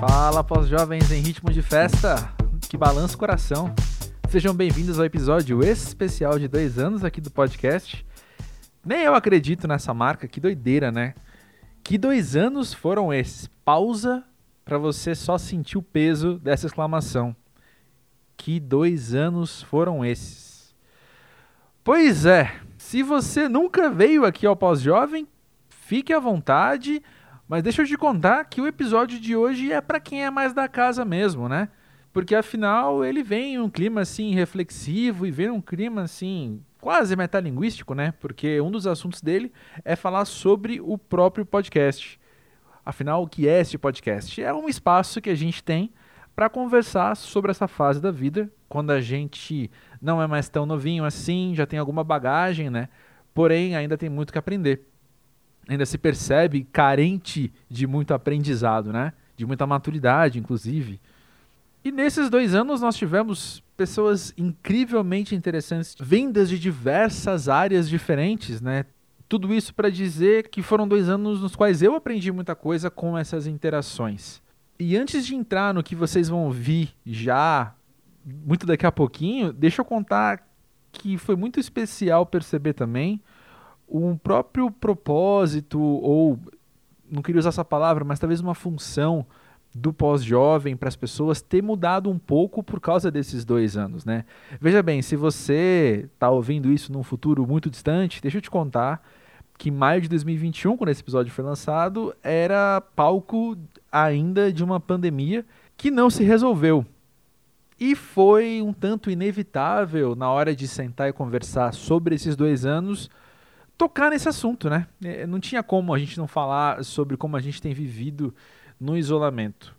Fala, pós-jovens em ritmo de festa, que balança o coração. Sejam bem-vindos ao episódio especial de dois anos aqui do podcast. Nem eu acredito nessa marca, que doideira, né? Que dois anos foram esses? Pausa para você só sentir o peso dessa exclamação. Que dois anos foram esses? Pois é, se você nunca veio aqui ao Pós-Jovem, fique à vontade, mas deixa eu te contar que o episódio de hoje é para quem é mais da casa mesmo, né? Porque afinal ele vem em um clima assim reflexivo e vem num clima assim quase metalinguístico, né? Porque um dos assuntos dele é falar sobre o próprio podcast. Afinal, o que é este podcast? É um espaço que a gente tem para conversar sobre essa fase da vida, quando a gente não é mais tão novinho assim, já tem alguma bagagem, né? Porém, ainda tem muito que aprender. Ainda se percebe carente de muito aprendizado, né? De muita maturidade, inclusive. E nesses dois anos nós tivemos pessoas incrivelmente interessantes, vindas de diversas áreas diferentes, né? Tudo isso para dizer que foram dois anos nos quais eu aprendi muita coisa com essas interações. E antes de entrar no que vocês vão ouvir já, muito daqui a pouquinho, deixa eu contar que foi muito especial perceber também um próprio propósito, ou não queria usar essa palavra, mas talvez uma função do pós-jovem para as pessoas ter mudado um pouco por causa desses dois anos, né? Veja bem, se você está ouvindo isso num futuro muito distante, deixa eu te contar que maio de 2021, quando esse episódio foi lançado, era palco ainda de uma pandemia que não se resolveu. E foi um tanto inevitável, na hora de sentar e conversar sobre esses dois anos, tocar nesse assunto, né? É, não tinha como a gente não falar sobre como a gente tem vivido no isolamento.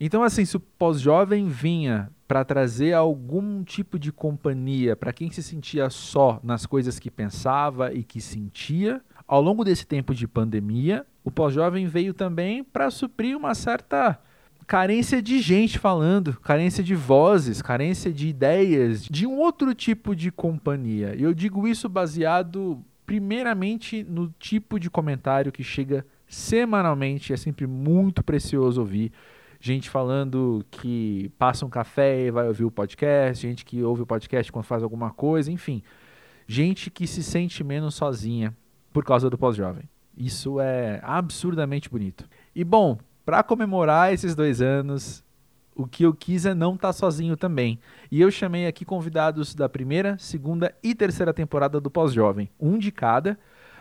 Então, assim, se o pós-jovem vinha para trazer algum tipo de companhia para quem se sentia só nas coisas que pensava e que sentia, ao longo desse tempo de pandemia, o pós-jovem veio também para suprir uma certa carência de gente falando, carência de vozes, carência de ideias, de um outro tipo de companhia. Eu digo isso baseado primeiramente no tipo de comentário que chega semanalmente, é sempre muito precioso ouvir. Gente falando que passa um café e vai ouvir o podcast, gente que ouve o podcast quando faz alguma coisa, enfim. Gente que se sente menos sozinha por causa do pós-jovem. Isso é absurdamente bonito. E bom, para comemorar esses dois anos, o que eu quis é não estar tá sozinho também. E eu chamei aqui convidados da primeira, segunda e terceira temporada do Pós-Jovem, um de cada,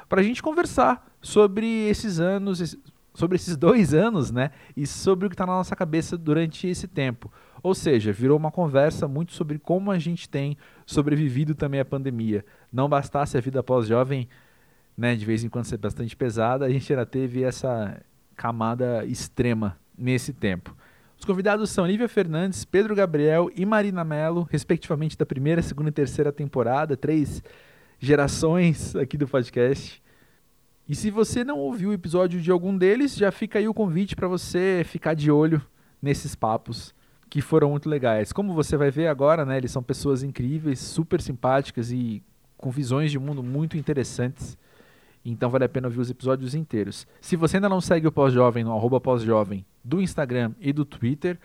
para a gente conversar sobre esses anos, sobre esses dois anos, né? E sobre o que está na nossa cabeça durante esse tempo. Ou seja, virou uma conversa muito sobre como a gente tem sobrevivido também à pandemia. Não bastasse a vida pós-jovem, né, de vez em quando ser bastante pesada, a gente ainda teve essa camada extrema nesse tempo. Os convidados são Lívia Fernandes, Pedro Gabriel e Marina Mello, respectivamente da primeira, segunda e terceira temporada, três gerações aqui do podcast. E se você não ouviu o episódio de algum deles, já fica aí o convite para você ficar de olho nesses papos que foram muito legais. Como você vai ver agora, né, eles são pessoas incríveis, super simpáticas e com visões de mundo muito interessantes. Então vale a pena ouvir os episódios inteiros. Se você ainda não segue o Pós-Jovem no arroba Pós-Jovem do Instagram e do Twitter,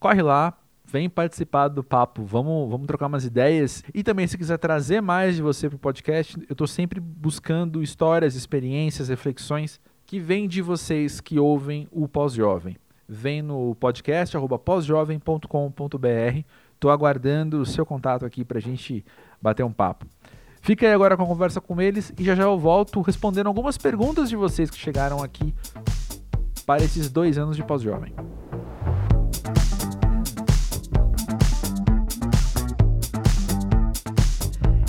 corre lá, vem participar do papo, vamos, vamos trocar umas ideias. E também, se quiser trazer mais de você para o podcast, eu estou sempre buscando histórias, experiências, reflexões que vêm de vocês que ouvem o Pós-Jovem. Vem no podcast pósjovem.com.br. Estou aguardando o seu contato aqui para a gente bater um papo. Fica aí agora com a conversa com eles e já já eu volto respondendo algumas perguntas de vocês que chegaram aqui para esses dois anos de pós-jovem.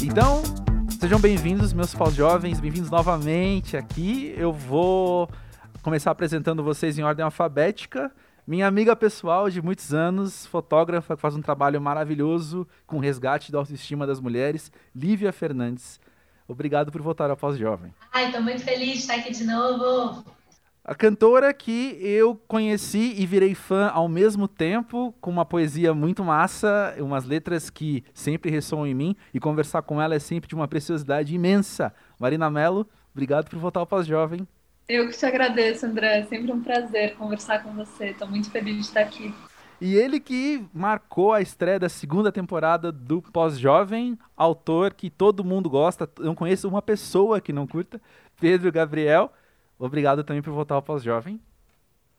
Então, sejam bem-vindos, meus pós-jovens, bem-vindos novamente aqui. Eu vou começar apresentando vocês em ordem alfabética. Minha amiga pessoal de muitos anos, fotógrafa, que faz um trabalho maravilhoso com resgate da autoestima das mulheres, Lívia Fernandes. Obrigado por voltar ao Pós-Jovem. Ai, estou muito feliz de estar aqui de novo. A cantora que eu conheci e virei fã ao mesmo tempo, com uma poesia muito massa, umas letras que sempre ressoam em mim, e conversar com ela é sempre de uma preciosidade imensa. Marina Mello, obrigado por voltar ao Pós-Jovem. Eu que te agradeço, André. É sempre um prazer conversar com você. Estou muito feliz de estar aqui. E ele que marcou a estreia da segunda temporada do Pós-Jovem, autor que todo mundo gosta, não conheço uma pessoa que não curta, Pedro Gabriel. Obrigado também por voltar ao Pós-Jovem.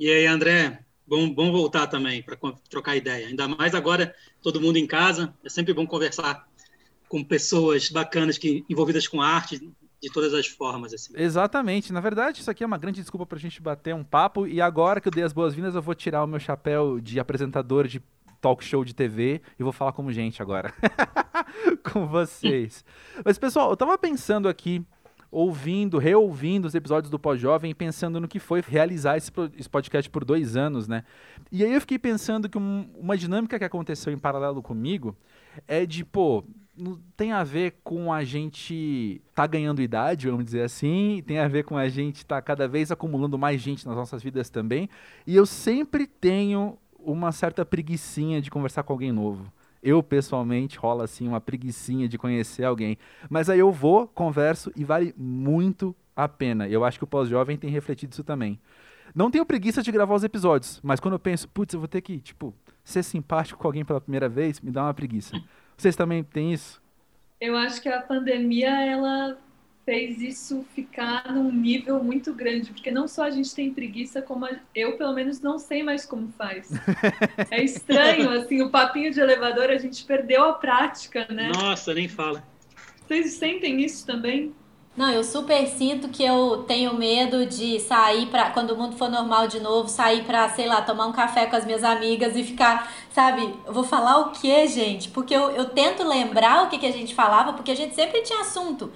E aí, André, bom, bom voltar também para trocar ideia. Ainda mais agora, todo mundo em casa. É sempre bom conversar com pessoas bacanas que envolvidas com arte de todas as formas. Assim. Exatamente. Na verdade, isso aqui é uma grande desculpa para a gente bater um papo. E agora que eu dei as boas-vindas, eu vou tirar o meu chapéu de apresentador de talk show de TV e vou falar como gente agora. com vocês. Mas, pessoal, eu tava pensando aqui ouvindo, reouvindo os episódios do Pós-Jovem, pensando no que foi realizar esse, podcast por dois anos, né? E aí eu fiquei pensando que um, uma dinâmica que aconteceu em paralelo comigo é de, pô, não tem a ver com a gente tá ganhando idade, vamos dizer assim, tem a ver com a gente tá cada vez acumulando mais gente nas nossas vidas também, e eu sempre tenho uma certa preguiçinha de conversar com alguém novo. Eu, pessoalmente, rola assim uma preguiçinha de conhecer alguém. Mas aí eu vou, converso e vale muito a pena. Eu acho que o pós-jovem tem refletido isso também. Não tenho preguiça de gravar os episódios, mas quando eu penso, putz, eu vou ter que, tipo, ser simpático com alguém pela primeira vez, me dá uma preguiça. Vocês também têm isso? Eu acho que a pandemia, ela fez isso ficar num nível muito grande, porque não só a gente tem preguiça, como a... eu, pelo menos, não sei mais como faz. é estranho, assim, o papinho de elevador, a gente perdeu a prática, né? Nossa, nem fala. Vocês sentem isso também? Não, eu super sinto que eu tenho medo de sair para quando o mundo for normal de novo, sair para, sei lá, tomar um café com as minhas amigas e ficar, sabe, eu vou falar o que, gente? Porque eu, eu tento lembrar o que, que a gente falava, porque a gente sempre tinha assunto.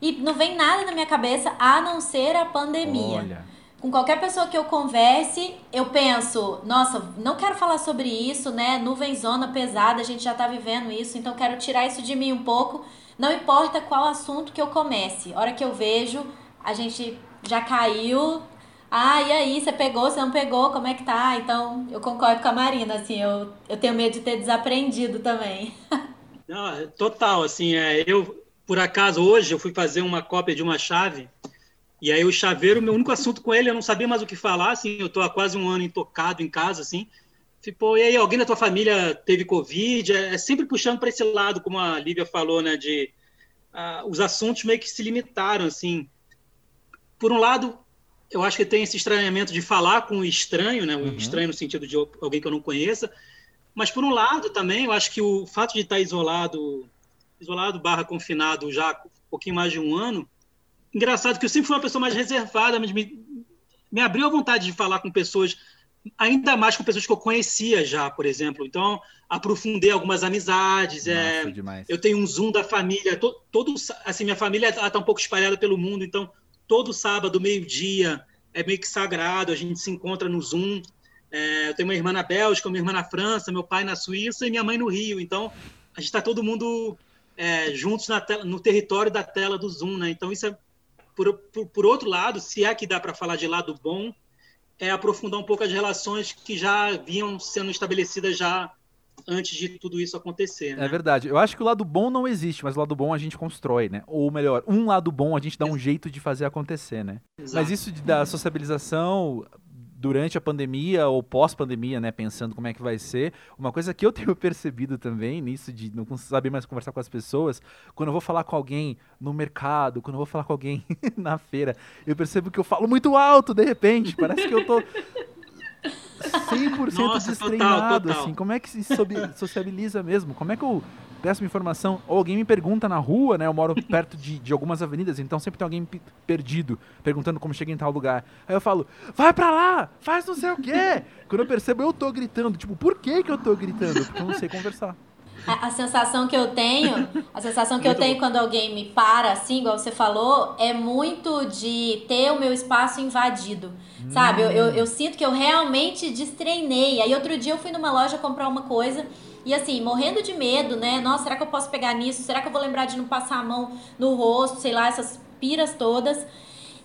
E não vem nada na minha cabeça a não ser a pandemia. Olha. Com qualquer pessoa que eu converse, eu penso, nossa, não quero falar sobre isso, né? Nuvem zona pesada, a gente já tá vivendo isso, então quero tirar isso de mim um pouco. Não importa qual assunto que eu comece. Hora que eu vejo, a gente já caiu. Ah, e aí, você pegou, você não pegou, como é que tá? Então, eu concordo com a Marina, assim, eu, eu tenho medo de ter desaprendido também. Não, total, assim, é, eu, por acaso, hoje eu fui fazer uma cópia de uma chave, e aí o chaveiro, meu único assunto com ele, eu não sabia mais o que falar, assim, eu tô há quase um ano intocado em casa, assim, tipo, e aí, alguém da tua família teve Covid? É, é sempre puxando para esse lado, como a Lívia falou, né, de uh, os assuntos meio que se limitaram, assim. Por um lado, eu acho que tem esse estranhamento de falar com o estranho, né, o uhum. estranho no sentido de alguém que eu não conheça, mas por um lado também, eu acho que o fato de estar isolado isolado barra confinado já um pouquinho mais de um ano. Engraçado que eu sempre fui uma pessoa mais reservada, mas me, me abriu a vontade de falar com pessoas, ainda mais com pessoas que eu conhecia já, por exemplo. Então, aprofundei algumas amizades. é, eu tenho um Zoom da família. To, todo, assim, minha família está um pouco espalhada pelo mundo, então todo sábado, meio-dia, é meio que sagrado, a gente se encontra no Zoom. É, eu tenho uma irmã na Bélgica, uma irmã na França, meu pai na Suíça e minha mãe no Rio. Então, a gente está todo mundo é, juntos tela, no território da tela do Zoom, né? Então isso é por, por, por outro lado, se é que dá para falar de lado bom, é aprofundar um pouco as relações que já vinham sendo estabelecidas já antes de tudo isso acontecer. Né? É verdade. Eu acho que o lado bom não existe, mas o lado bom a gente constrói, né? Ou melhor, um lado bom a gente dá um jeito de fazer acontecer, né? Exato. Mas isso de, da sociabilização durante a pandemia ou pós-pandemia, né, pensando como é que vai ser. Uma coisa que eu tenho percebido também nisso de não saber mais conversar com as pessoas, quando eu vou falar com alguém no mercado, quando eu vou falar com alguém na feira, eu percebo que eu falo muito alto de repente, parece que eu tô 100% Nossa, destreinado, total, total. assim. Como é que se sociabiliza mesmo? Como é que eu peço uma informação, ou alguém me pergunta na rua, né? Eu moro perto de, de algumas avenidas, então sempre tem alguém perdido, perguntando como chega em tal lugar. Aí eu falo, vai pra lá, faz não sei o quê. Quando eu percebo, eu tô gritando. Tipo, por que que eu tô gritando? Porque eu não sei conversar. A, a, sensação que eu tenho, a sensação que muito eu tenho bom. quando alguém me para, assim, igual você falou, é muito de ter o meu espaço invadido. Hum. Sabe? Eu, eu, eu, sinto que eu realmente destreinei. Aí outro dia eu fui numa loja comprar uma coisa e assim, morrendo de medo, né? Nossa, será que eu posso pegar nisso? Será que eu vou lembrar de não passar a mão no rosto? Sei lá, essas piras todas.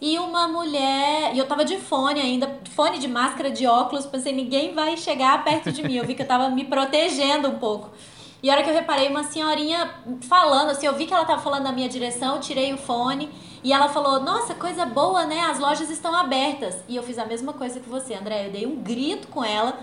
E uma mulher, e eu tava de fone ainda, fone de máscara, de óculos, pensei, ninguém vai chegar perto de mim. Eu vi que eu tava me protegendo um pouco. E a hora que eu reparei uma senhorinha falando, assim, eu vi que ela tava falando na minha direção, eu tirei o fone E ela falou: Nossa, coisa boa, né? As lojas estão abertas. E eu fiz a mesma coisa que você, André. Eu dei um grito com ela.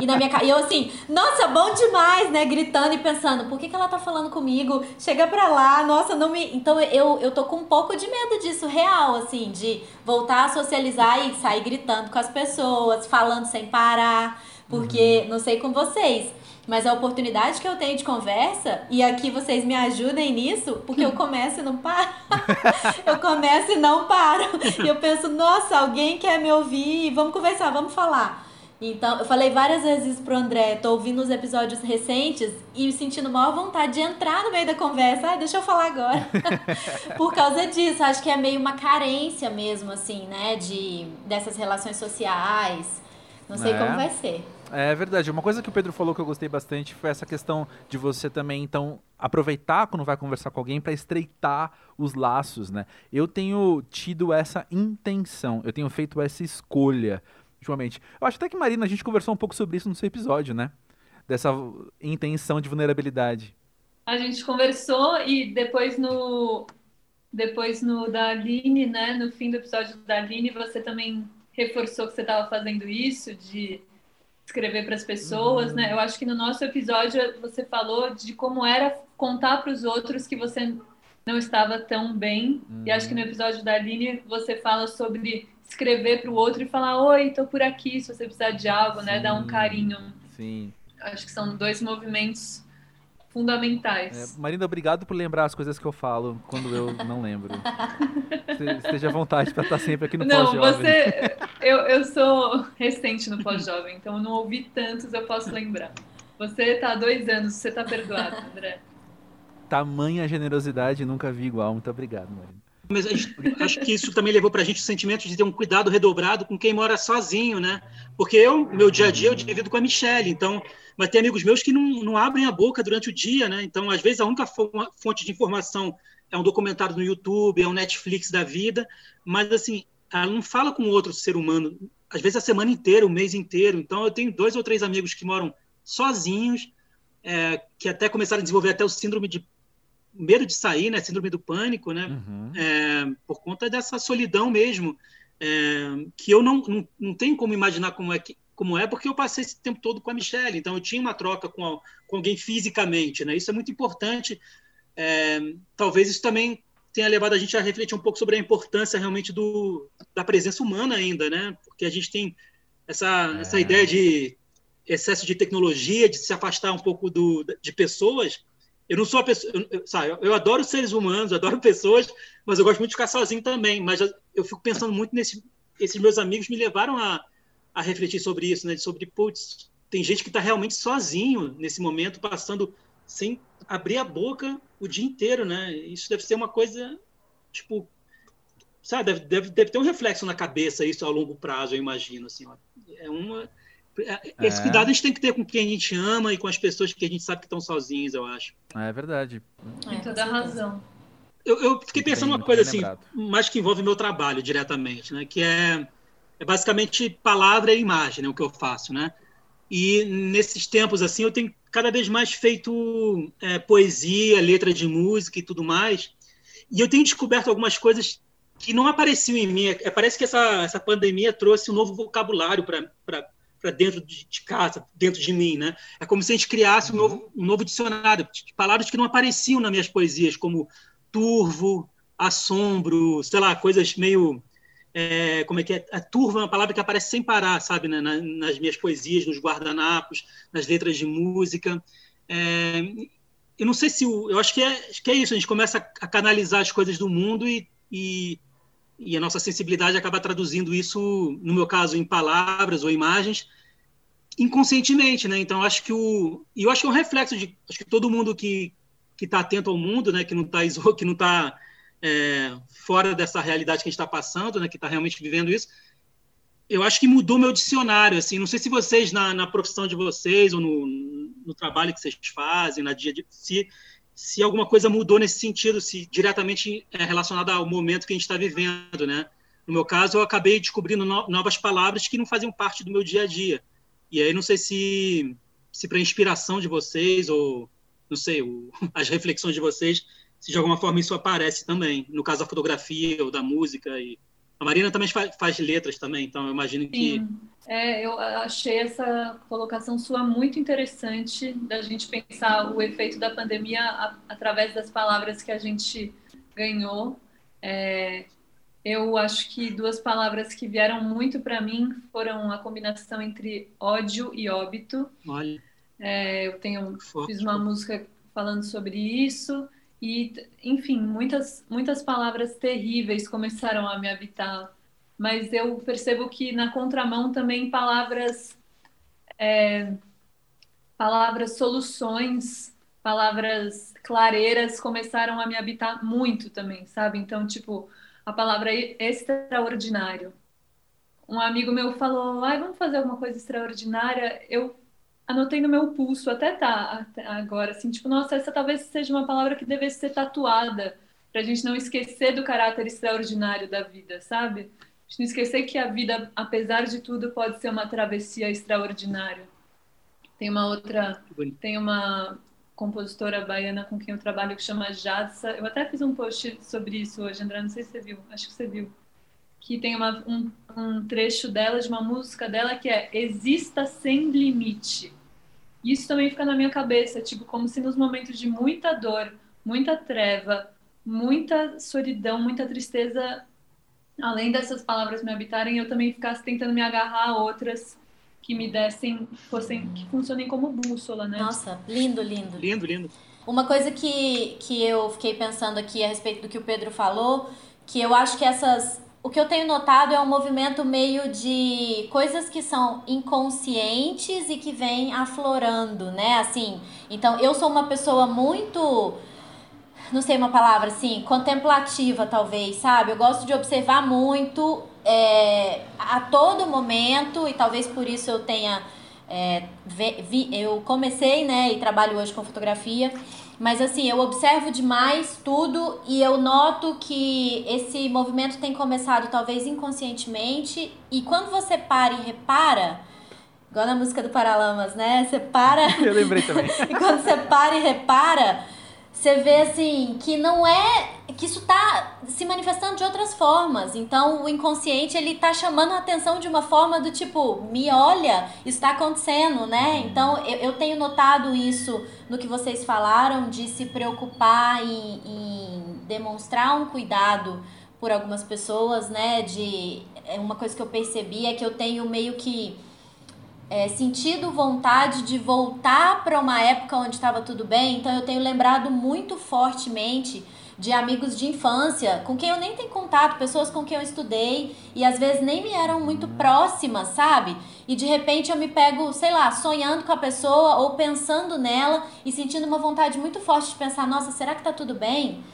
e na minha cara. E eu assim, nossa, bom demais, né? Gritando e pensando: Por que, que ela tá falando comigo? Chega pra lá, nossa, não me. Então eu, eu tô com um pouco de medo disso, real, assim, de voltar a socializar e sair gritando com as pessoas, falando sem parar. Porque, uhum. não sei com vocês mas a oportunidade que eu tenho de conversa, e aqui vocês me ajudem nisso, porque eu começo e não paro. eu começo e não paro. E eu penso, nossa, alguém quer me ouvir, vamos conversar, vamos falar. Então, eu falei várias vezes pro André, tô ouvindo os episódios recentes e me sentindo maior vontade de entrar no meio da conversa. Ah, deixa eu falar agora. Por causa disso, acho que é meio uma carência mesmo, assim, né, de, dessas relações sociais. Não sei é. como vai ser. É verdade. Uma coisa que o Pedro falou que eu gostei bastante foi essa questão de você também, então, aproveitar quando vai conversar com alguém para estreitar os laços, né? Eu tenho tido essa intenção, eu tenho feito essa escolha ultimamente. Eu acho até que, Marina, a gente conversou um pouco sobre isso no seu episódio, né? Dessa intenção de vulnerabilidade. A gente conversou e depois no depois no da né, no fim do episódio da Aline, você também reforçou que você estava fazendo isso de escrever para as pessoas, uhum. né? Eu acho que no nosso episódio você falou de como era contar para os outros que você não estava tão bem. Uhum. E acho que no uhum. episódio da Aline você fala sobre escrever para o outro e falar: Oi, estou por aqui se você precisar de algo, Sim. né? Dar um carinho. Sim. Acho que são dois movimentos fundamentais. É, Marina, obrigado por lembrar as coisas que eu falo quando eu não lembro. Esteja à vontade para estar sempre aqui no pós-jovem. Não, você... Eu, eu sou recente no pós-jovem, então eu não ouvi tantos, eu posso lembrar. Você está há dois anos, você está perdoado, André. Tamanha generosidade, nunca vi igual. Muito obrigado, Marina. Mas gente, acho que isso também levou para a gente o sentimento de ter um cuidado redobrado com quem mora sozinho, né? Porque eu, meu dia a dia, eu divido com a Michelle, então mas tem amigos meus que não, não abrem a boca durante o dia, né? Então, às vezes, a única fonte de informação é um documentário no YouTube, é um Netflix da vida, mas, assim, ela não fala com outro ser humano, às vezes a semana inteira, o mês inteiro. Então, eu tenho dois ou três amigos que moram sozinhos, é, que até começaram a desenvolver até o síndrome de medo de sair, né? Síndrome do pânico, né? Uhum. É, por conta dessa solidão mesmo, é, que eu não, não, não tenho como imaginar como é que como é, porque eu passei esse tempo todo com a Michelle, então eu tinha uma troca com, a, com alguém fisicamente, né? Isso é muito importante. É, talvez isso também tenha levado a gente a refletir um pouco sobre a importância realmente do, da presença humana ainda, né? Porque a gente tem essa, é. essa ideia de excesso de tecnologia, de se afastar um pouco do, de pessoas. Eu não sou a pessoa, eu, sabe, eu adoro seres humanos, adoro pessoas, mas eu gosto muito de ficar sozinho também. Mas eu fico pensando muito nesse, esses meus amigos me levaram a a refletir sobre isso, né? Sobre, putz, tem gente que está realmente sozinho nesse momento, passando sem abrir a boca o dia inteiro, né? Isso deve ser uma coisa, tipo, sabe? Deve, deve, deve ter um reflexo na cabeça isso a longo prazo, eu imagino, assim. Ó. É uma... É, esse é. cuidado a gente tem que ter com quem a gente ama e com as pessoas que a gente sabe que estão sozinhas, eu acho. É verdade. Tem toda a razão. Eu, eu fiquei pensando uma coisa assim, mais que envolve meu trabalho diretamente, né? Que é é basicamente palavra e imagem, né, o que eu faço, né? E nesses tempos assim, eu tenho cada vez mais feito é, poesia, letra de música e tudo mais. E eu tenho descoberto algumas coisas que não apareciam em mim. É, parece que essa, essa pandemia trouxe um novo vocabulário para dentro de, de, casa, dentro de mim, né? É como se a gente criasse um novo, um novo dicionário de palavras que não apareciam nas minhas poesias, como turvo, assombro, sei lá, coisas meio é, como é que é? A turva é uma palavra que aparece sem parar, sabe, né? nas minhas poesias, nos guardanapos, nas letras de música. É, eu não sei se o, eu acho que é, acho que é isso. A gente começa a canalizar as coisas do mundo e, e, e, a nossa sensibilidade acaba traduzindo isso, no meu caso, em palavras ou imagens, inconscientemente, né? Então acho que o, e eu acho que é um reflexo de, acho que todo mundo que está atento ao mundo, né? Que não está que não está é, fora dessa realidade que a gente está passando, né, que está realmente vivendo isso, eu acho que mudou meu dicionário. Assim, não sei se vocês, na, na profissão de vocês, ou no, no, trabalho que vocês fazem, na dia de. Se, se alguma coisa mudou nesse sentido, se diretamente é relacionado ao momento que a gente está vivendo. Né? No meu caso, eu acabei descobrindo no, novas palavras que não faziam parte do meu dia a dia. E aí, não sei se, se para inspiração de vocês, ou não sei, o, as reflexões de vocês, se de alguma forma isso aparece também, no caso da fotografia ou da música. E a Marina também faz, faz letras também, então eu imagino que. Sim. É, eu achei essa colocação sua muito interessante da gente pensar o efeito da pandemia a, através das palavras que a gente ganhou. É, eu acho que duas palavras que vieram muito para mim foram a combinação entre ódio e óbito. Olha. É, eu tenho fiz uma música falando sobre isso e, enfim, muitas muitas palavras terríveis começaram a me habitar. Mas eu percebo que na contramão também palavras é, palavras soluções, palavras clareiras começaram a me habitar muito também, sabe? Então, tipo, a palavra extraordinário. Um amigo meu falou, ai, vamos fazer alguma coisa extraordinária. Eu anotei no meu pulso, até tá até agora, assim, tipo, nossa, essa talvez seja uma palavra que devesse ser tatuada, para a gente não esquecer do caráter extraordinário da vida, sabe? A gente não esquecer que a vida, apesar de tudo, pode ser uma travessia extraordinária. Tem uma outra, tem uma compositora baiana com quem eu trabalho que chama Jadsa. Eu até fiz um post sobre isso hoje, André, não sei se você viu, acho que você viu. Que tem uma, um, um trecho dela, de uma música dela, que é Exista sem limite. Isso também fica na minha cabeça, tipo, como se nos momentos de muita dor, muita treva, muita solidão, muita tristeza, além dessas palavras me habitarem, eu também ficasse tentando me agarrar a outras que me dessem, fossem, que funcionem como bússola, né? Nossa, lindo, lindo. Lindo, lindo. Uma coisa que, que eu fiquei pensando aqui a respeito do que o Pedro falou, que eu acho que essas. O que eu tenho notado é um movimento meio de coisas que são inconscientes e que vêm aflorando, né? Assim, então eu sou uma pessoa muito não sei uma palavra assim, contemplativa talvez, sabe? Eu gosto de observar muito é, a todo momento, e talvez por isso eu tenha. É, vi, eu comecei, né, e trabalho hoje com fotografia, mas assim, eu observo demais tudo e eu noto que esse movimento tem começado talvez inconscientemente, e quando você para e repara, igual na música do Paralamas, né? Você para. Eu lembrei também. e quando você para e repara, você vê assim que não é que isso tá se manifestando de outras formas. Então o inconsciente ele tá chamando a atenção de uma forma do tipo, me olha, isso está acontecendo, né? Então eu, eu tenho notado isso no que vocês falaram de se preocupar em, em demonstrar um cuidado por algumas pessoas, né? De é uma coisa que eu percebi é que eu tenho meio que é, sentido vontade de voltar para uma época onde estava tudo bem, então eu tenho lembrado muito fortemente de amigos de infância, com quem eu nem tenho contato, pessoas com quem eu estudei e às vezes nem me eram muito próximas, sabe? E de repente eu me pego, sei lá, sonhando com a pessoa ou pensando nela e sentindo uma vontade muito forte de pensar: nossa, será que tá tudo bem?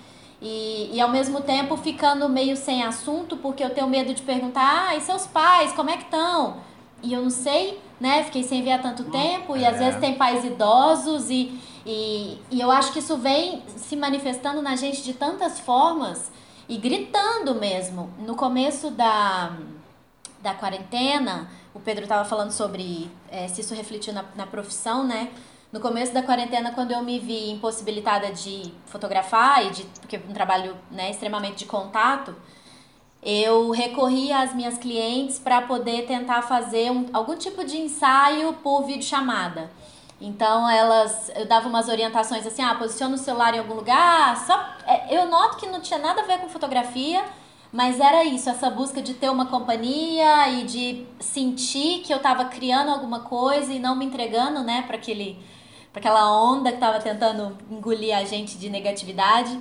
E, e ao mesmo tempo ficando meio sem assunto, porque eu tenho medo de perguntar: ah, e seus pais, como é que estão? E eu não sei né? Fiquei sem ver há tanto tempo e às é. vezes tem pais idosos e, e, e eu acho que isso vem se manifestando na gente de tantas formas e gritando mesmo. No começo da, da quarentena, o Pedro estava falando sobre é, se isso refletiu na, na profissão, né? No começo da quarentena, quando eu me vi impossibilitada de fotografar e de porque um trabalho né, extremamente de contato, eu recorri às minhas clientes para poder tentar fazer um, algum tipo de ensaio por videochamada. Então elas, eu dava umas orientações assim, ah, posiciona o celular em algum lugar. Só, é, eu noto que não tinha nada a ver com fotografia, mas era isso, essa busca de ter uma companhia e de sentir que eu estava criando alguma coisa e não me entregando, né, para aquele, para aquela onda que estava tentando engolir a gente de negatividade.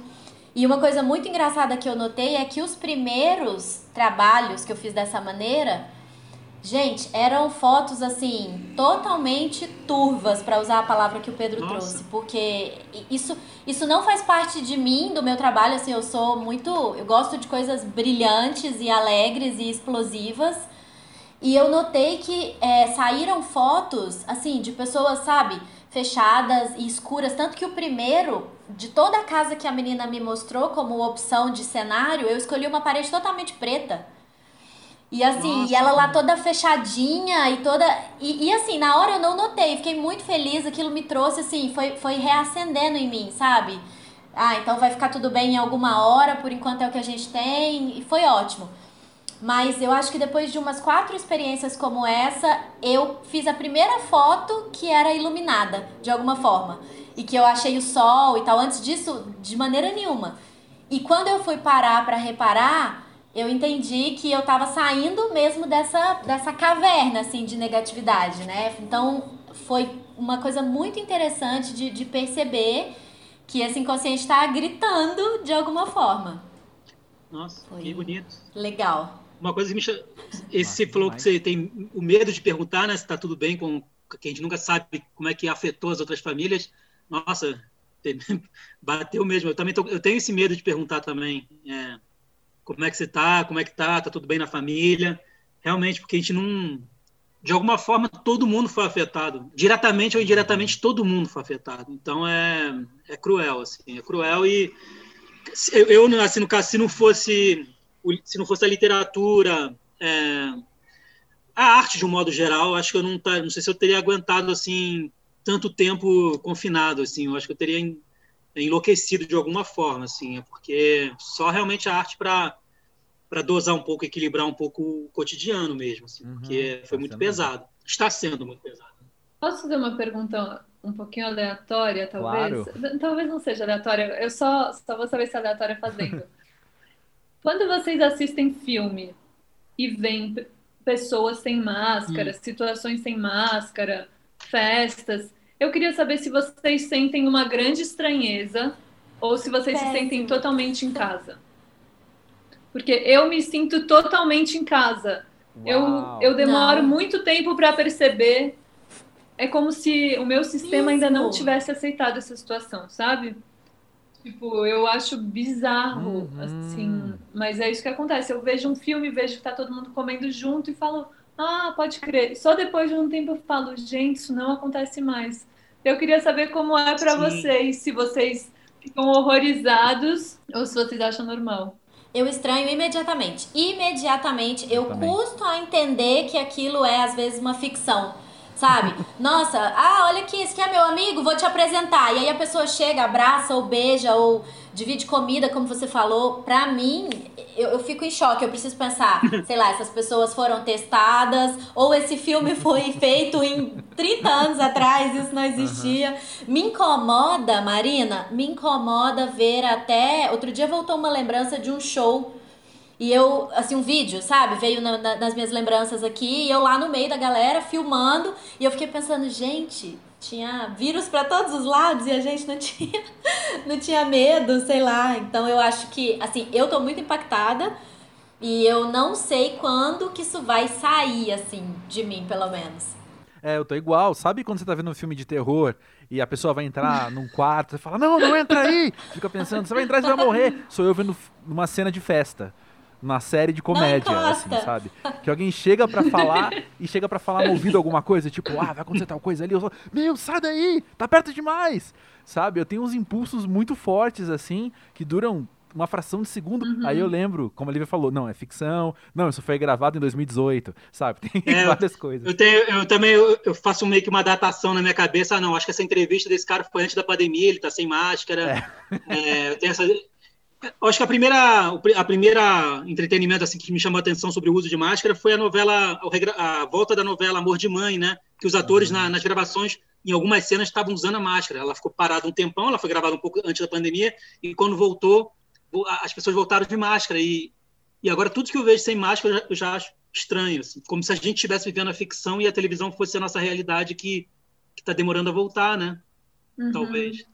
E uma coisa muito engraçada que eu notei é que os primeiros trabalhos que eu fiz dessa maneira, gente, eram fotos assim totalmente turvas, para usar a palavra que o Pedro Nossa. trouxe, porque isso isso não faz parte de mim, do meu trabalho, assim, eu sou muito, eu gosto de coisas brilhantes e alegres e explosivas. E eu notei que é, saíram fotos, assim, de pessoas, sabe, fechadas e escuras. Tanto que o primeiro, de toda a casa que a menina me mostrou como opção de cenário, eu escolhi uma parede totalmente preta. E assim, Nossa. e ela lá toda fechadinha e toda. E, e, assim, na hora eu não notei, fiquei muito feliz, aquilo me trouxe, assim, foi, foi reacendendo em mim, sabe? ah, então vai ficar tudo bem em alguma hora, por enquanto é o que a gente tem, e foi ótimo. Mas eu acho que depois de umas quatro experiências como essa, eu fiz a primeira foto que era iluminada, de alguma forma. E que eu achei o sol e tal. Antes disso, de maneira nenhuma. E quando eu fui parar para reparar, eu entendi que eu tava saindo mesmo dessa, dessa caverna, assim, de negatividade, né? Então, foi uma coisa muito interessante de, de perceber que esse inconsciente está gritando de alguma forma. Nossa, foi que bonito. Legal. Uma coisa que me chama... Esse falou que você tem o medo de perguntar, né? Se tá tudo bem com que a gente nunca sabe como é que afetou as outras famílias. Nossa, bateu mesmo. Eu também tô... eu tenho esse medo de perguntar também. É, como é que você tá? Como é que tá? Tá tudo bem na família? Realmente, porque a gente não de alguma forma todo mundo foi afetado, diretamente ou indiretamente todo mundo foi afetado. Então é, é cruel assim, é cruel e eu assim no caso se não fosse se não fosse a literatura, é, a arte de um modo geral, acho que eu não tá, não sei se eu teria aguentado assim tanto tempo confinado assim, eu acho que eu teria enlouquecido de alguma forma assim, porque só realmente a arte para para dosar um pouco, equilibrar um pouco o cotidiano mesmo, assim, uhum, porque foi tá muito pesado. Bem. Está sendo muito pesado. Posso fazer uma pergunta um pouquinho aleatória, talvez? Claro. Talvez não seja aleatória, eu só, só vou saber se é aleatória fazendo. Quando vocês assistem filme e veem pessoas sem máscara, hum. situações sem máscara, festas, eu queria saber se vocês sentem uma grande estranheza ou se vocês Péssimo. se sentem totalmente em casa. Porque eu me sinto totalmente em casa. Eu, eu demoro não. muito tempo para perceber. É como se o meu sistema Isso. ainda não tivesse aceitado essa situação, sabe? Tipo, eu acho bizarro, uhum. assim. Mas é isso que acontece. Eu vejo um filme, vejo que tá todo mundo comendo junto e falo, ah, pode crer. Só depois de um tempo eu falo, gente, isso não acontece mais. Eu queria saber como é para vocês, se vocês ficam horrorizados ou se vocês acham normal eu estranho imediatamente. Imediatamente eu, eu custo a entender que aquilo é às vezes uma ficção. Sabe? Nossa, ah, olha aqui, esse aqui é meu amigo, vou te apresentar. E aí a pessoa chega, abraça ou beija ou divide comida, como você falou. Pra mim, eu, eu fico em choque. Eu preciso pensar, sei lá, essas pessoas foram testadas ou esse filme foi feito em 30 anos atrás, isso não existia. Uhum. Me incomoda, Marina, me incomoda ver até. Outro dia voltou uma lembrança de um show e eu, assim, um vídeo, sabe? Veio na, na, nas minhas lembranças aqui, e eu lá no meio da galera, filmando, e eu fiquei pensando, gente, tinha vírus para todos os lados e a gente não tinha, não tinha medo, sei lá. Então eu acho que, assim, eu tô muito impactada e eu não sei quando que isso vai sair, assim, de mim, pelo menos. É, eu tô igual. Sabe quando você tá vendo um filme de terror e a pessoa vai entrar num quarto e fala, não, não entra aí! Fica pensando, você vai entrar e você vai morrer. Sou eu vendo uma cena de festa uma série de comédia, assim, sabe? Que alguém chega para falar e chega para falar no ouvido alguma coisa, tipo, ah, vai acontecer tal coisa ali. Eu falo, meu, sai daí, tá perto demais, sabe? Eu tenho uns impulsos muito fortes, assim, que duram uma fração de segundo. Uhum. Aí eu lembro, como a Lívia falou, não, é ficção, não, isso foi gravado em 2018, sabe? Tem é, várias coisas. Eu, tenho, eu também eu, eu, faço meio que uma datação na minha cabeça. Ah, não, acho que essa entrevista desse cara foi antes da pandemia, ele tá sem máscara. É. É, eu tenho essa, Acho que a primeira, a primeira entretenimento assim que me chamou a atenção sobre o uso de máscara foi a novela, a volta da novela Amor de Mãe, né? Que os atores na, nas gravações, em algumas cenas, estavam usando a máscara. Ela ficou parada um tempão, ela foi gravada um pouco antes da pandemia e quando voltou, as pessoas voltaram de máscara e, e agora tudo que eu vejo sem máscara eu já acho estranho, assim, como se a gente estivesse vivendo a ficção e a televisão fosse a nossa realidade que está demorando a voltar, né? Uhum. Talvez.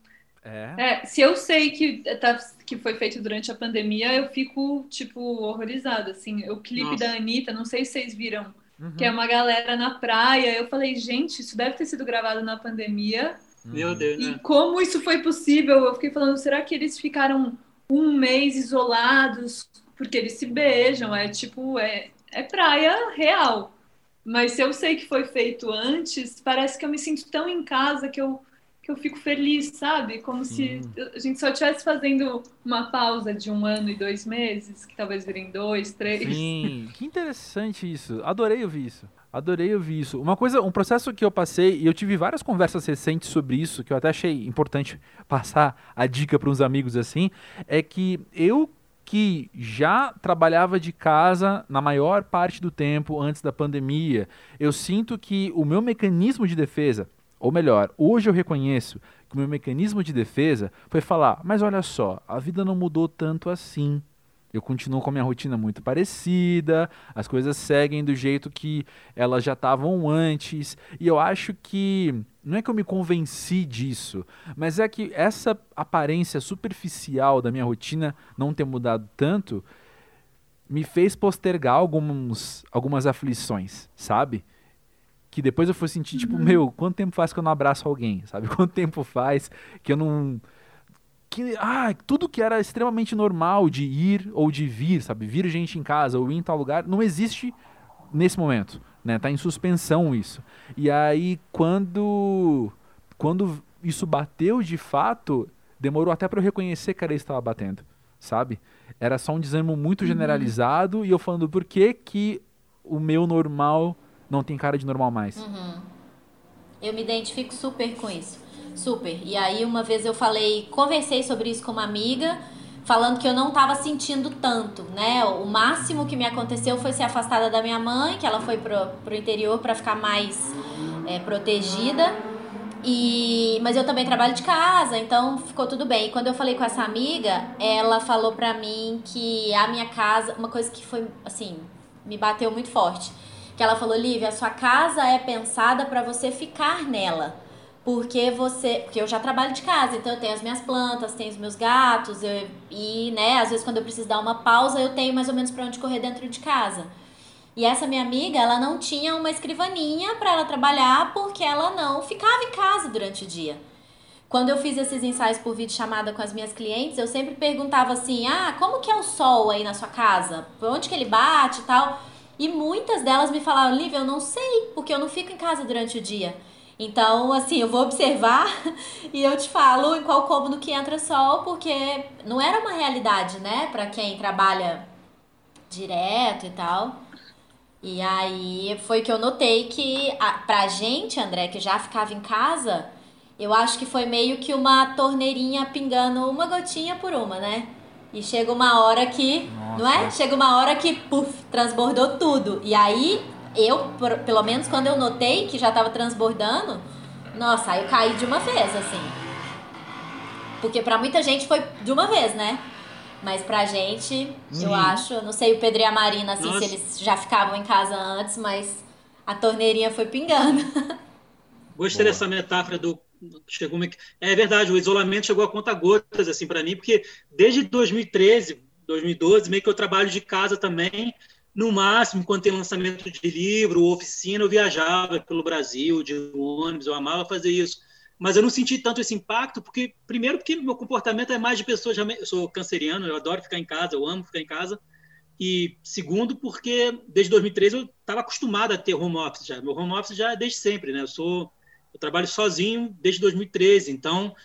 É. é. se eu sei que, tá, que foi feito durante a pandemia, eu fico, tipo, horrorizada, assim. O clipe Nossa. da Anitta, não sei se vocês viram, uhum. que é uma galera na praia. Eu falei, gente, isso deve ter sido gravado na pandemia. Meu Deus, E né? como isso foi possível? Eu fiquei falando, será que eles ficaram um mês isolados? Porque eles se beijam, é tipo, é, é praia real. Mas se eu sei que foi feito antes, parece que eu me sinto tão em casa que eu que eu fico feliz, sabe? Como se a gente só estivesse fazendo uma pausa de um ano e dois meses, que talvez virem dois, três. Sim, que interessante isso. Adorei ouvir isso. Adorei ouvir isso. Uma coisa, um processo que eu passei, e eu tive várias conversas recentes sobre isso, que eu até achei importante passar a dica para uns amigos assim, é que eu que já trabalhava de casa na maior parte do tempo antes da pandemia, eu sinto que o meu mecanismo de defesa, ou melhor, hoje eu reconheço que o meu mecanismo de defesa foi falar: mas olha só, a vida não mudou tanto assim. Eu continuo com a minha rotina muito parecida, as coisas seguem do jeito que elas já estavam antes, e eu acho que não é que eu me convenci disso, mas é que essa aparência superficial da minha rotina não ter mudado tanto me fez postergar alguns, algumas aflições, sabe? Que depois eu fui sentir, tipo, uhum. meu, quanto tempo faz que eu não abraço alguém, sabe? Quanto tempo faz que eu não. Que, ah, tudo que era extremamente normal de ir ou de vir, sabe? Vir gente em casa ou ir em tal lugar, não existe nesse momento, né? Tá em suspensão isso. E aí, quando. Quando isso bateu de fato, demorou até para eu reconhecer que era isso que estava batendo, sabe? Era só um desânimo muito uhum. generalizado e eu falando por que que o meu normal não tem cara de normal mais. Uhum. Eu me identifico super com isso. Super. E aí uma vez eu falei, conversei sobre isso com uma amiga, falando que eu não estava sentindo tanto, né? O máximo que me aconteceu foi ser afastada da minha mãe, que ela foi pro, pro interior para ficar mais é, protegida. E, mas eu também trabalho de casa, então ficou tudo bem. E quando eu falei com essa amiga, ela falou pra mim que a minha casa, uma coisa que foi assim, me bateu muito forte que ela falou, Lívia, a sua casa é pensada para você ficar nela. Porque você. Porque eu já trabalho de casa, então eu tenho as minhas plantas, tenho os meus gatos, eu, e, né, às vezes quando eu preciso dar uma pausa, eu tenho mais ou menos para onde correr dentro de casa. E essa minha amiga, ela não tinha uma escrivaninha para ela trabalhar porque ela não ficava em casa durante o dia. Quando eu fiz esses ensaios por vídeo chamada com as minhas clientes, eu sempre perguntava assim: "Ah, como que é o sol aí na sua casa? Por onde que ele bate e tal?" E muitas delas me falaram, Lívia, eu não sei, porque eu não fico em casa durante o dia. Então, assim, eu vou observar e eu te falo em qual cômodo que entra sol, porque não era uma realidade, né, para quem trabalha direto e tal. E aí foi que eu notei que a, pra gente, André, que já ficava em casa, eu acho que foi meio que uma torneirinha pingando uma gotinha por uma, né? E chega uma hora que, Nossa. não é? Chega uma hora que, puf, transbordou tudo. E aí, eu, por, pelo menos quando eu notei que já tava transbordando, nossa, aí eu caí de uma vez, assim. Porque para muita gente foi de uma vez, né? Mas pra gente, Sim. eu acho, não sei o Pedro e a Marina, assim, nossa. se eles já ficavam em casa antes, mas a torneirinha foi pingando. Gostei Boa. dessa metáfora do chegou é verdade o isolamento chegou a conta gotas assim para mim porque desde 2013 2012 meio que eu trabalho de casa também. No máximo quando tem lançamento de livro oficina eu viajava pelo Brasil de ônibus eu amava fazer isso. Mas eu não senti tanto esse impacto porque primeiro porque meu comportamento é mais de pessoas eu sou canceriano eu adoro ficar em casa eu amo ficar em casa. E segundo porque desde 2013 eu estava acostumado a ter home office já. Meu home office já é desde sempre né? Eu sou eu trabalho sozinho desde 2013, então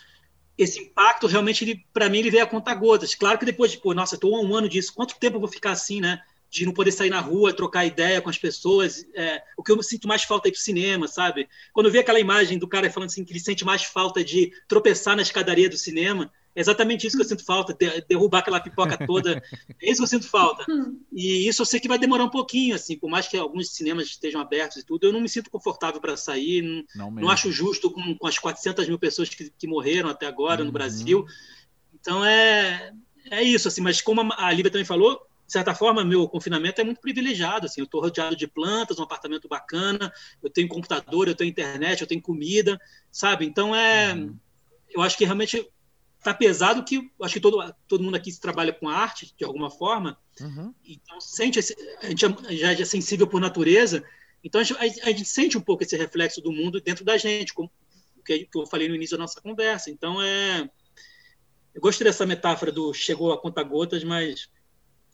esse impacto realmente, para mim, ele veio a conta gotas. Claro que depois de, pô, nossa, estou há um ano disso, quanto tempo eu vou ficar assim, né? De não poder sair na rua, trocar ideia com as pessoas. É, o que eu sinto mais falta é ir pro cinema, sabe? Quando eu vi aquela imagem do cara falando assim que ele sente mais falta de tropeçar na escadaria do cinema, é exatamente isso que eu sinto falta, derrubar aquela pipoca toda. É isso que eu sinto falta. E isso eu sei que vai demorar um pouquinho, assim, por mais que alguns cinemas estejam abertos e tudo, eu não me sinto confortável para sair, não, não, não, acho justo com, com, as 400 mil pessoas que, que morreram até agora uhum. no Brasil. Então é, é isso, assim, mas como a Lívia também falou, de certa forma, meu confinamento é muito privilegiado. Assim, eu estou rodeado de plantas, um apartamento bacana, eu tenho computador, eu tenho internet, eu tenho comida, sabe? Então é, uhum. eu acho que realmente tá pesado que acho que todo, todo mundo aqui trabalha com arte de alguma forma, uhum. então sente esse, a gente já é sensível por natureza, então a gente, a gente, sente um pouco esse reflexo do mundo dentro da gente, como que eu falei no início da nossa conversa. Então é, eu gostei dessa metáfora do chegou a conta gotas, mas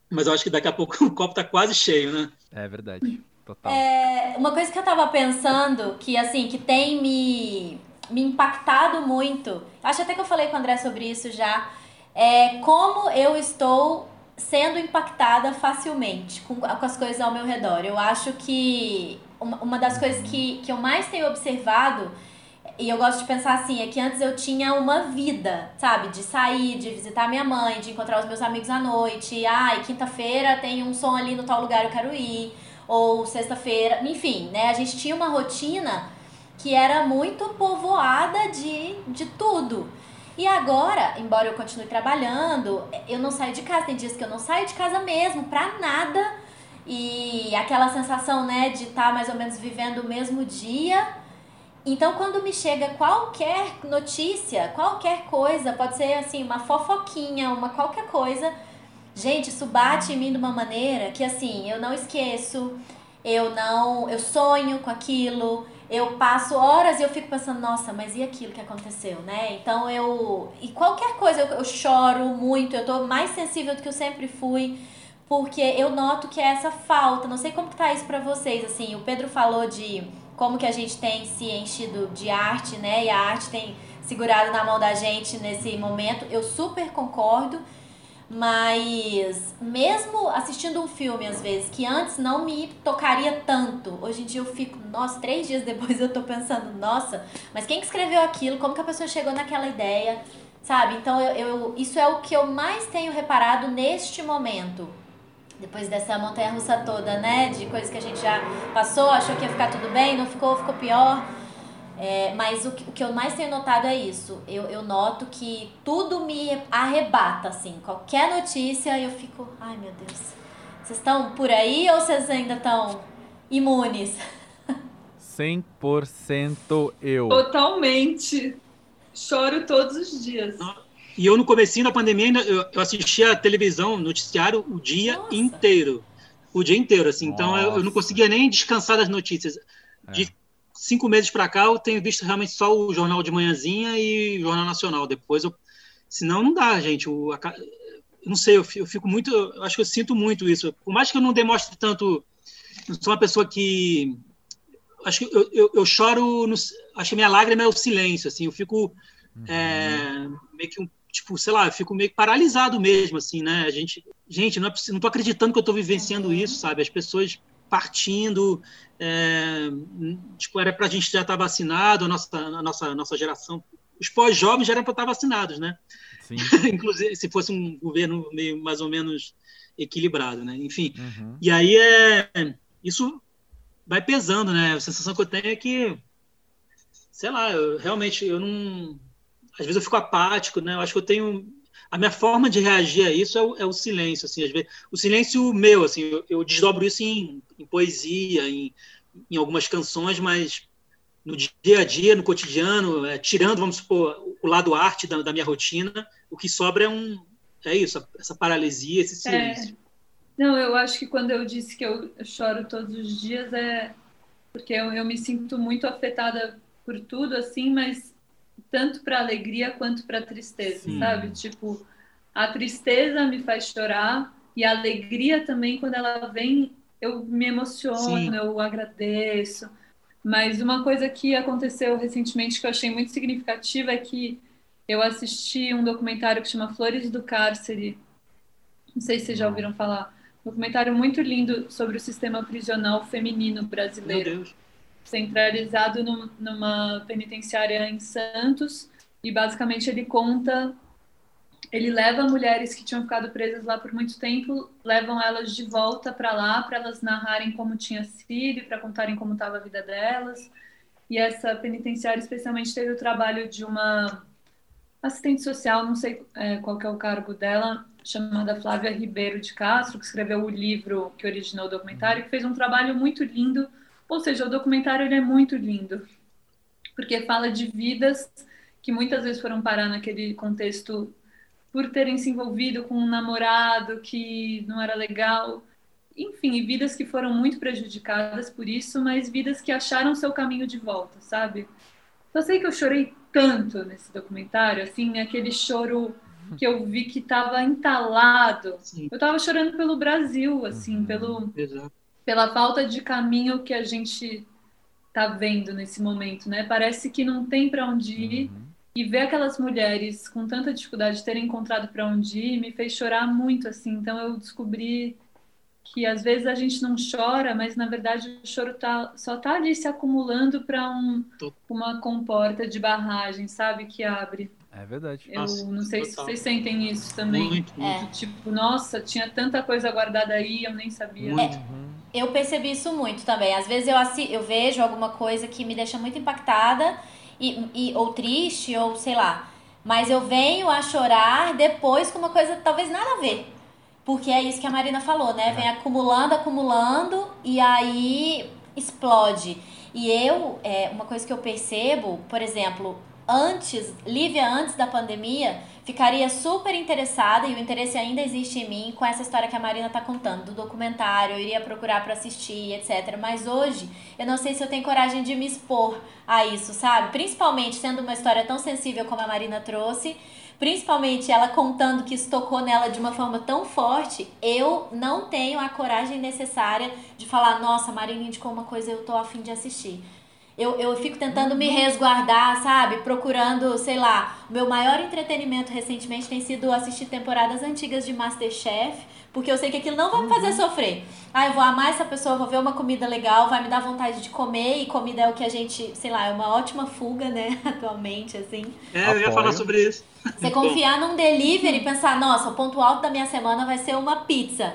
mas eu acho que daqui a pouco o copo está quase cheio, né? É verdade. Total. É, uma coisa que eu estava pensando, que assim, que tem me me impactado muito. Acho até que eu falei com o André sobre isso já. É como eu estou sendo impactada facilmente com, com as coisas ao meu redor. Eu acho que uma, uma das coisas que, que eu mais tenho observado e eu gosto de pensar assim, é que antes eu tinha uma vida, sabe? De sair, de visitar minha mãe, de encontrar os meus amigos à noite. Ai, quinta-feira tem um som ali no tal lugar, eu quero ir. Ou sexta-feira, enfim, né? A gente tinha uma rotina que era muito povoada de, de tudo. E agora, embora eu continue trabalhando, eu não saio de casa. Tem dias que eu não saio de casa mesmo, pra nada. E aquela sensação, né, de estar tá mais ou menos vivendo o mesmo dia então, quando me chega qualquer notícia, qualquer coisa, pode ser assim, uma fofoquinha, uma qualquer coisa, gente, isso bate em mim de uma maneira que assim, eu não esqueço, eu não, eu sonho com aquilo, eu passo horas e eu fico pensando, nossa, mas e aquilo que aconteceu, né? Então eu. E qualquer coisa, eu, eu choro muito, eu tô mais sensível do que eu sempre fui, porque eu noto que é essa falta. Não sei como que tá isso pra vocês, assim. O Pedro falou de como que a gente tem se enchido de arte, né? E a arte tem segurado na mão da gente nesse momento. Eu super concordo, mas mesmo assistindo um filme às vezes que antes não me tocaria tanto, hoje em dia eu fico, nossa, três dias depois eu tô pensando, nossa, mas quem que escreveu aquilo? Como que a pessoa chegou naquela ideia? Sabe? Então eu, eu isso é o que eu mais tenho reparado neste momento depois dessa montanha russa toda, né? De coisas que a gente já passou, achou que ia ficar tudo bem, não ficou, ficou pior. É, mas o que, o que eu mais tenho notado é isso. Eu, eu noto que tudo me arrebata, assim. Qualquer notícia eu fico, ai meu Deus. Vocês estão por aí ou vocês ainda estão imunes? 100% eu. Totalmente. Choro todos os dias. Não e eu, no comecinho da pandemia, ainda, eu, eu assistia a televisão, noticiário, o dia Nossa. inteiro. O dia inteiro, assim. Nossa. Então, eu, eu, não conseguia nem descansar das notícias. É. Cinco meses para cá, eu tenho visto realmente só o Jornal de Manhãzinha e o Jornal Nacional. Depois, eu... senão não dá, gente. O, a, não sei, eu fico muito... Eu acho que eu sinto muito isso. Por mais que eu não demonstre tanto... Eu sou uma pessoa que... Acho que eu, eu, eu choro... No, acho que a minha lágrima é o silêncio, assim. Eu fico... Uhum. É, meio que um tipo, sei lá, eu fico meio paralisado mesmo, assim, né? A gente, gente, não, é, não tô acreditando que eu tô vivenciando isso, sabe? As pessoas partindo, é, tipo, era pra gente já estar tá vacinado, a nossa, a nossa, a nossa geração, os pós-jovens já eram para estar tá vacinados, né? Inclusive, se fosse um governo meio mais ou menos equilibrado, né? Enfim, uhum. e aí é, isso vai pesando, né? A sensação que eu tenho é que, sei lá, eu, realmente eu não às vezes eu fico apático, né? Eu acho que eu tenho a minha forma de reagir a isso é o, é o silêncio, assim, às vezes, o silêncio meu, assim, eu, eu desdobro isso em, em poesia, em, em, algumas canções, mas no dia a dia, no cotidiano, é, tirando, vamos supor, o lado arte da, da, minha rotina, o que sobra é um é isso, essa paralisia, esse é. silêncio. É. Não, eu acho que quando eu disse que eu choro todos os dias é porque eu, eu me sinto muito afetada por tudo, assim, mas tanto para alegria quanto para tristeza, Sim. sabe? Tipo, a tristeza me faz chorar e a alegria também, quando ela vem, eu me emociono, Sim. eu agradeço. Mas uma coisa que aconteceu recentemente que eu achei muito significativa é que eu assisti um documentário que chama Flores do Cárcere. Não sei se vocês já ouviram falar. Um documentário muito lindo sobre o sistema prisional feminino brasileiro. Meu Deus centralizado no, numa penitenciária em Santos e basicamente ele conta ele leva mulheres que tinham ficado presas lá por muito tempo, levam elas de volta para lá para elas narrarem como tinha sido, para contarem como estava a vida delas. E essa penitenciária especialmente teve o trabalho de uma assistente social, não sei é, qual é o cargo dela, chamada Flávia Ribeiro de Castro, que escreveu o livro que originou o documentário, que fez um trabalho muito lindo ou seja, o documentário ele é muito lindo, porque fala de vidas que muitas vezes foram parar naquele contexto por terem se envolvido com um namorado que não era legal. Enfim, vidas que foram muito prejudicadas por isso, mas vidas que acharam seu caminho de volta, sabe? Eu sei que eu chorei tanto nesse documentário, assim, aquele choro que eu vi que estava entalado. Sim. Eu estava chorando pelo Brasil, assim, uhum. pelo Exato pela falta de caminho que a gente tá vendo nesse momento, né? Parece que não tem para onde ir. Uhum. E ver aquelas mulheres com tanta dificuldade de terem encontrado para onde ir me fez chorar muito, assim. Então eu descobri que às vezes a gente não chora, mas na verdade o choro tá, só tá ali se acumulando para um, uma comporta de barragem, sabe? Que abre. É verdade. Eu nossa, não sei total. se vocês sentem isso também. Muito, muito. É. Tipo, nossa, tinha tanta coisa guardada aí, eu nem sabia. É, eu percebi isso muito também. Às vezes eu, eu vejo alguma coisa que me deixa muito impactada e, e, ou triste, ou sei lá. Mas eu venho a chorar depois com uma coisa talvez nada a ver. Porque é isso que a Marina falou, né? Vem acumulando, acumulando e aí explode. E eu, é, uma coisa que eu percebo, por exemplo, antes, Lívia, antes da pandemia, ficaria super interessada, e o interesse ainda existe em mim, com essa história que a Marina está contando, do documentário, eu iria procurar para assistir, etc. Mas hoje, eu não sei se eu tenho coragem de me expor a isso, sabe? Principalmente sendo uma história tão sensível como a Marina trouxe, principalmente ela contando que isso tocou nela de uma forma tão forte, eu não tenho a coragem necessária de falar, nossa, Marina indicou uma coisa, eu tô afim de assistir. Eu, eu fico tentando me resguardar, sabe? Procurando, sei lá. O meu maior entretenimento recentemente tem sido assistir temporadas antigas de Masterchef, porque eu sei que aquilo não vai me fazer uhum. sofrer. Ah, eu vou amar essa pessoa, vou ver uma comida legal, vai me dar vontade de comer, e comida é o que a gente, sei lá, é uma ótima fuga, né? Atualmente, assim. É, eu ia falar sobre isso. Você confiar num delivery e pensar, nossa, o ponto alto da minha semana vai ser uma pizza.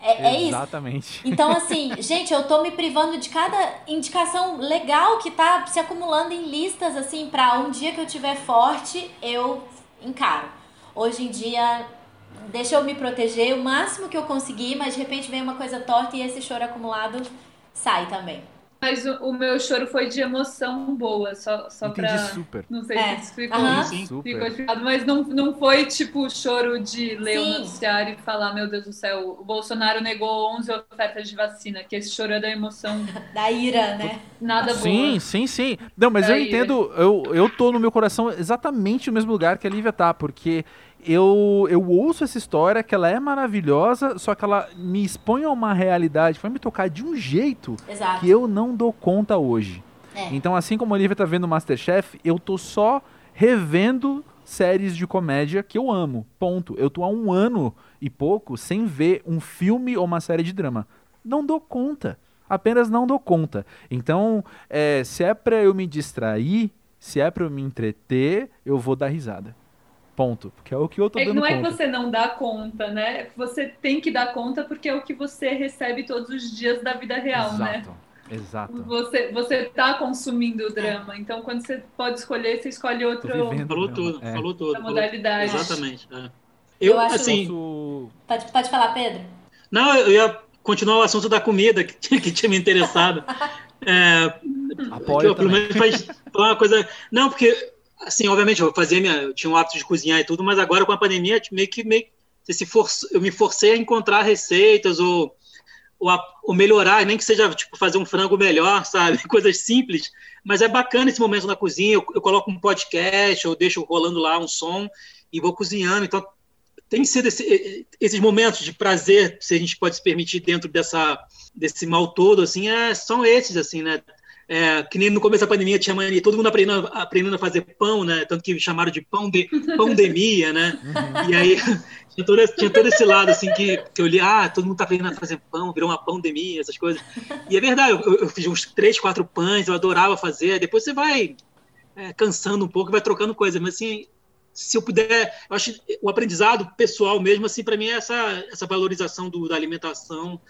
É, é, isso. Exatamente. Então, assim, gente, eu tô me privando de cada indicação legal que tá se acumulando em listas, assim, pra um dia que eu tiver forte, eu encaro. Hoje em dia, deixa eu me proteger o máximo que eu conseguir, mas de repente vem uma coisa torta e esse choro acumulado sai também. Mas o, o, meu choro foi de emoção boa, só, só Entendi pra. super. Não sei é. se ficou, uhum. sim, ficou explicado, mas não, não foi tipo choro de ler sim. o noticiário e falar: Meu Deus do céu, o Bolsonaro negou 11 ofertas de vacina, que esse choro é da emoção. da ira, né? Nada sim, boa. Sim, sim, sim. Não, mas da eu ira. entendo, eu, eu tô no meu coração exatamente no mesmo lugar que a Lívia tá, porque eu, eu ouço essa história, que ela é maravilhosa, só que ela me expõe a uma realidade, vai me tocar de um jeito Exato. que eu não dou conta hoje. É. Então, assim como a Olivia tá vendo Masterchef, eu tô só revendo séries de comédia que eu amo. Ponto. Eu tô há um ano e pouco sem ver um filme ou uma série de drama. Não dou conta. Apenas não dou conta. Então, é, se é pra eu me distrair, se é pra eu me entreter, eu vou dar risada. Ponto. Porque é o que eu tô é, dando Não é conta. que você não dá conta, né? Você tem que dar conta porque é o que você recebe todos os dias da vida real, Exato. né? Exato. Você, você tá consumindo o drama. Então, quando você pode escolher, você escolhe outro. Falou tudo, é. falou tudo. modalidade. Exatamente. É. Eu, eu acho... assim. Pode, pode falar, Pedro? Não, eu ia continuar o assunto da comida que, que tinha me interessado. é, Apoio. Pelo menos faz uma coisa. Não, porque assim, obviamente, eu fazia minha, eu tinha um hábito de cozinhar e tudo, mas agora com a pandemia, meio que meio se for, eu me forcei a encontrar receitas ou, ou, a, ou, melhorar, nem que seja tipo fazer um frango melhor, sabe? Coisas simples, mas é bacana esse momento na cozinha. Eu, eu coloco um podcast, eu deixo rolando lá um som e vou cozinhando. Então, tem sido esse, esses momentos de prazer, se a gente pode se permitir dentro dessa desse mal todo, assim, é, são esses, assim, né? É, que nem no começo da pandemia tinha mania, todo mundo aprendendo, aprendendo a fazer pão, né? Tanto que chamaram de pão de pandemia, né? Uhum. E aí tinha todo, tinha todo esse lado assim que, que eu li, ah, todo mundo tá aprendendo a fazer pão, virou uma pandemia, essas coisas. E é verdade, eu, eu fiz uns três, quatro pães, eu adorava fazer. Depois você vai é, cansando um pouco, vai trocando coisas, mas assim, se eu puder, eu acho o aprendizado pessoal mesmo, assim, para mim é essa, essa valorização do, da alimentação,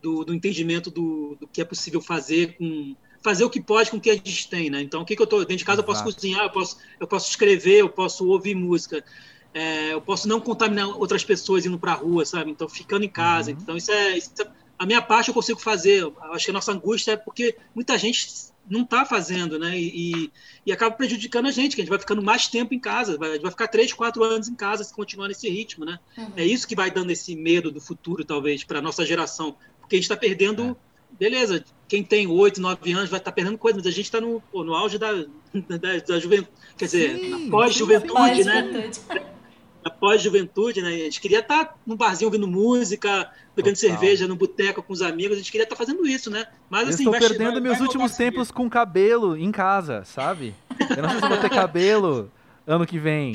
do, do entendimento do, do que é possível fazer com fazer o que pode com o que a gente tem, né? Então, o que, que eu estou dentro de casa, eu posso cozinhar, eu posso, eu posso escrever, eu posso ouvir música, é, eu posso não contaminar outras pessoas indo para a rua, sabe? Então, ficando em casa. Uhum. Então, isso é, isso é, a minha parte eu consigo fazer. Eu acho que a nossa angústia é porque muita gente não está fazendo, né? E, e, acaba prejudicando a gente, que a gente vai ficando mais tempo em casa, vai, a gente vai ficar três, quatro anos em casa se continuar nesse ritmo, né? Uhum. É isso que vai dando esse medo do futuro, talvez, para a nossa geração, porque a gente está perdendo é beleza, quem tem 8, 9 anos vai estar tá perdendo coisa, mas a gente está no, no auge da, da, da juventude, quer dizer, pós-juventude, né? na pós-juventude, né? A gente queria estar tá num barzinho ouvindo música, bebendo cerveja no boteco com os amigos, a gente queria estar tá fazendo isso, né? Mas assim, eu estou perdendo vai, meus vai últimos tempos com cabelo em casa, sabe? Eu não sei se vou ter cabelo ano que vem.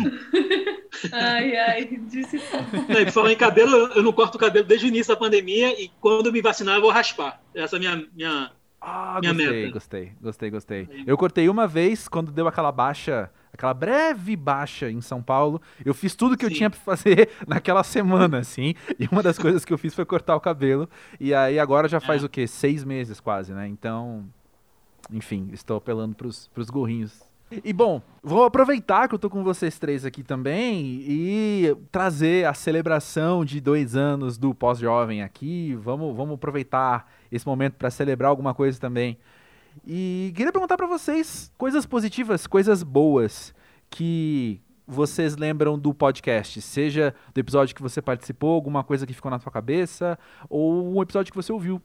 Ai, ai, disse tudo. Falando em cabelo, eu não corto o cabelo desde o início da pandemia e quando me vacinar eu vou raspar. Essa é a minha, minha, ah, minha gostei, meta. Gostei, gostei, gostei. Eu cortei uma vez quando deu aquela baixa, aquela breve baixa em São Paulo. Eu fiz tudo que Sim. eu tinha pra fazer naquela semana, assim. E uma das coisas que eu fiz foi cortar o cabelo. E aí agora já faz é. o quê? Seis meses quase, né? Então, enfim, estou apelando pros, pros gorrinhos e bom, vou aproveitar que eu tô com vocês três aqui também e trazer a celebração de dois anos do pós-jovem aqui. Vamos, vamos aproveitar esse momento para celebrar alguma coisa também. E queria perguntar para vocês coisas positivas, coisas boas que vocês lembram do podcast, seja do episódio que você participou, alguma coisa que ficou na sua cabeça, ou um episódio que você ouviu.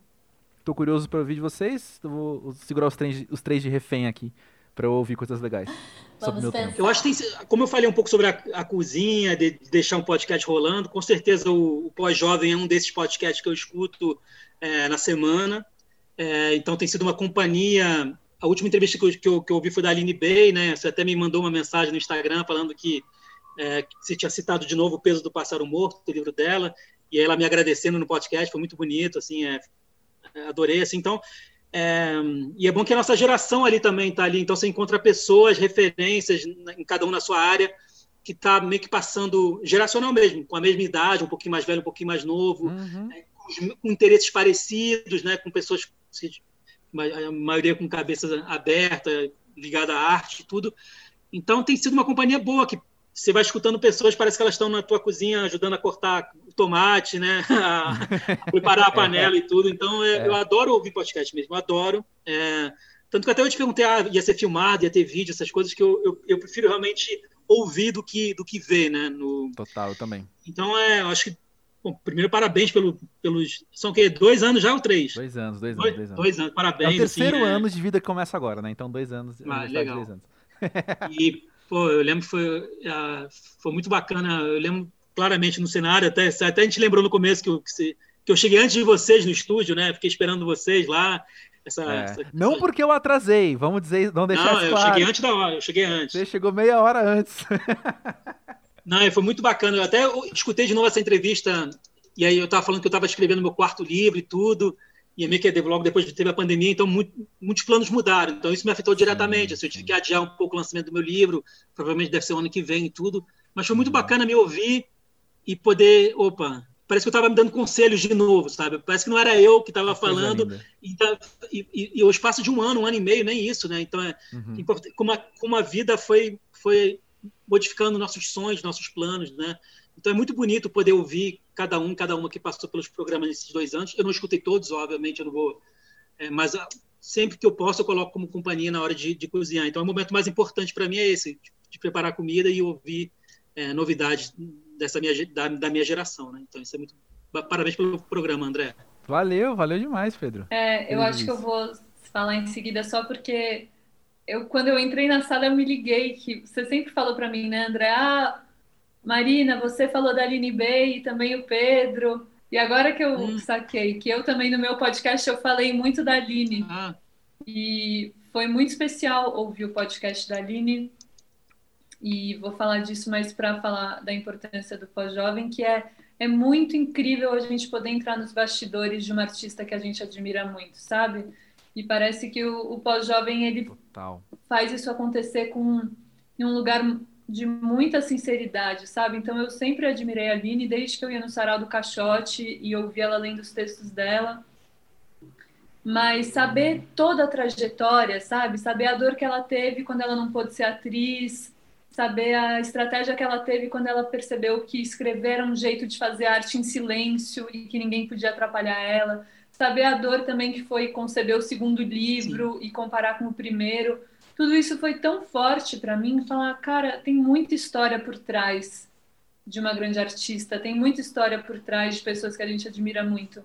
Tô curioso para ouvir de vocês. vou segurar os três, os três de refém aqui para eu ouvir coisas legais. Vamos sobre meu Eu acho que tem, como eu falei um pouco sobre a, a cozinha, de, de, deixar um podcast rolando, com certeza o, o Pós-Jovem é um desses podcasts que eu escuto é, na semana. É, então tem sido uma companhia. A última entrevista que eu, que eu, que eu ouvi foi da Aline Bey, né? Você até me mandou uma mensagem no Instagram falando que é, você tinha citado de novo o peso do pássaro morto, o livro dela, e aí ela me agradecendo no podcast, foi muito bonito, assim, é, adorei, assim, então é, e é bom que a nossa geração ali também está ali, então você encontra pessoas, referências em cada um na sua área, que está meio que passando geracional mesmo, com a mesma idade, um pouquinho mais velho, um pouquinho mais novo, uhum. é, com, com, interesses parecidos, né, com pessoas, a maioria com cabeça aberta, ligada à arte e tudo. Então tem sido uma companhia boa que você vai escutando pessoas, parece que elas estão na tua cozinha ajudando a cortar tomate, né? A, preparar a panela é. e tudo. Então, é, é. eu adoro ouvir podcast mesmo, adoro. É, tanto que até eu te perguntei, ah, ia ser filmado, ia ter vídeo, essas coisas que eu, eu, eu, prefiro realmente ouvir do que, do que ver, né? No... Total, eu também. Então, é, eu acho que Bom, primeiro, parabéns pelo, pelos. São o quê? Dois anos já ou três? Dois anos, dois anos. Dois, dois anos, dois anos parabéns. É o terceiro assim, ano é... de vida que começa agora, né? Então, dois anos. Ah, legal. Dois anos. e Pô, eu lembro que foi, uh, foi muito bacana. Eu lembro claramente no cenário, até, até a gente lembrou no começo que eu, que, que eu cheguei antes de vocês no estúdio, né? Fiquei esperando vocês lá. Essa, é. essa, não porque eu atrasei, vamos dizer, não deixar Não, eu claro. cheguei antes da hora, eu cheguei antes. Você chegou meia hora antes. não, foi muito bacana. Eu até escutei de novo essa entrevista, e aí eu estava falando que eu estava escrevendo meu quarto livro e tudo e é meio que logo depois teve a pandemia, então muito, muitos planos mudaram. Então isso me afetou diretamente. Assim, eu tive que adiar um pouco o lançamento do meu livro, provavelmente deve ser o ano que vem e tudo. Mas foi muito uhum. bacana me ouvir e poder, opa, parece que eu estava me dando conselhos de novo, sabe? Parece que não era eu que estava falando. Tá, e, e, e, o espaço de um ano, um ano e meio, nem isso, né? Então, é, uhum. como, a, como a vida foi, foi modificando nossos sonhos, nossos planos, né? Então é muito bonito poder ouvir cada um, cada uma que passou pelos programas nesses dois anos. Eu não escutei todos, obviamente, eu não vou. É, mas ah, sempre que eu posso, eu coloco como companhia na hora de, de cozinhar. Então, o momento mais importante para mim é esse, de, de, preparar comida e ouvir é, novidades dessa minha, da, da, minha geração. Né? Então, isso é muito. Parabéns pelo programa, André. Valeu, valeu demais, Pedro. É, eu acho que eu vou falar em seguida só porque eu, quando eu entrei na sala, eu me liguei que você sempre falou para mim, né, André? Ah, Marina, você falou da Aline Bey e também o Pedro. E agora que eu hum. saquei, que eu também no meu podcast eu falei muito da Aline. Ah. E foi muito especial ouvir o podcast da Aline. E vou falar disso mais para falar da importância do pós-jovem, que é, é muito incrível a gente poder entrar nos bastidores de uma artista que a gente admira muito, sabe? E parece que o, o pós-jovem ele Total. faz isso acontecer com em um lugar de muita sinceridade, sabe? Então eu sempre admirei a Aline desde que eu ia no Sarau do Caixote e ouvia ela lendo os textos dela. Mas saber toda a trajetória, sabe? Saber a dor que ela teve quando ela não pôde ser atriz, saber a estratégia que ela teve quando ela percebeu que escrever era um jeito de fazer arte em silêncio e que ninguém podia atrapalhar ela. Saber a dor também que foi conceber o segundo livro Sim. e comparar com o primeiro tudo isso foi tão forte para mim, falar, cara, tem muita história por trás de uma grande artista, tem muita história por trás de pessoas que a gente admira muito.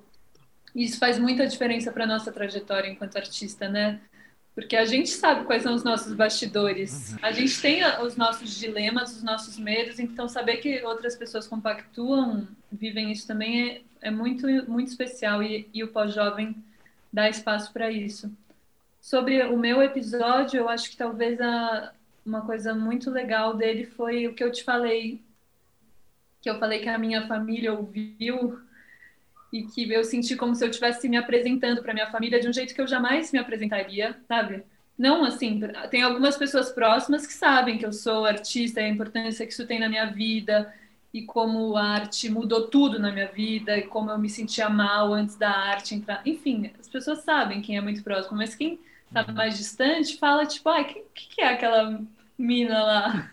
E isso faz muita diferença para nossa trajetória enquanto artista, né? Porque a gente sabe quais são os nossos bastidores. Uhum. A gente tem os nossos dilemas, os nossos medos, então saber que outras pessoas compactuam, vivem isso também é, é muito, muito especial e, e o pós-jovem dá espaço para isso. Sobre o meu episódio, eu acho que talvez a, uma coisa muito legal dele foi o que eu te falei, que eu falei que a minha família ouviu e que eu senti como se eu estivesse me apresentando para minha família de um jeito que eu jamais me apresentaria, sabe? Não assim, tem algumas pessoas próximas que sabem que eu sou artista e a importância que isso tem na minha vida e como a arte mudou tudo na minha vida e como eu me sentia mal antes da arte entrar. Enfim, as pessoas sabem quem é muito próximo, mas quem tá uhum. mais distante fala tipo, ai, quem que é aquela mina lá?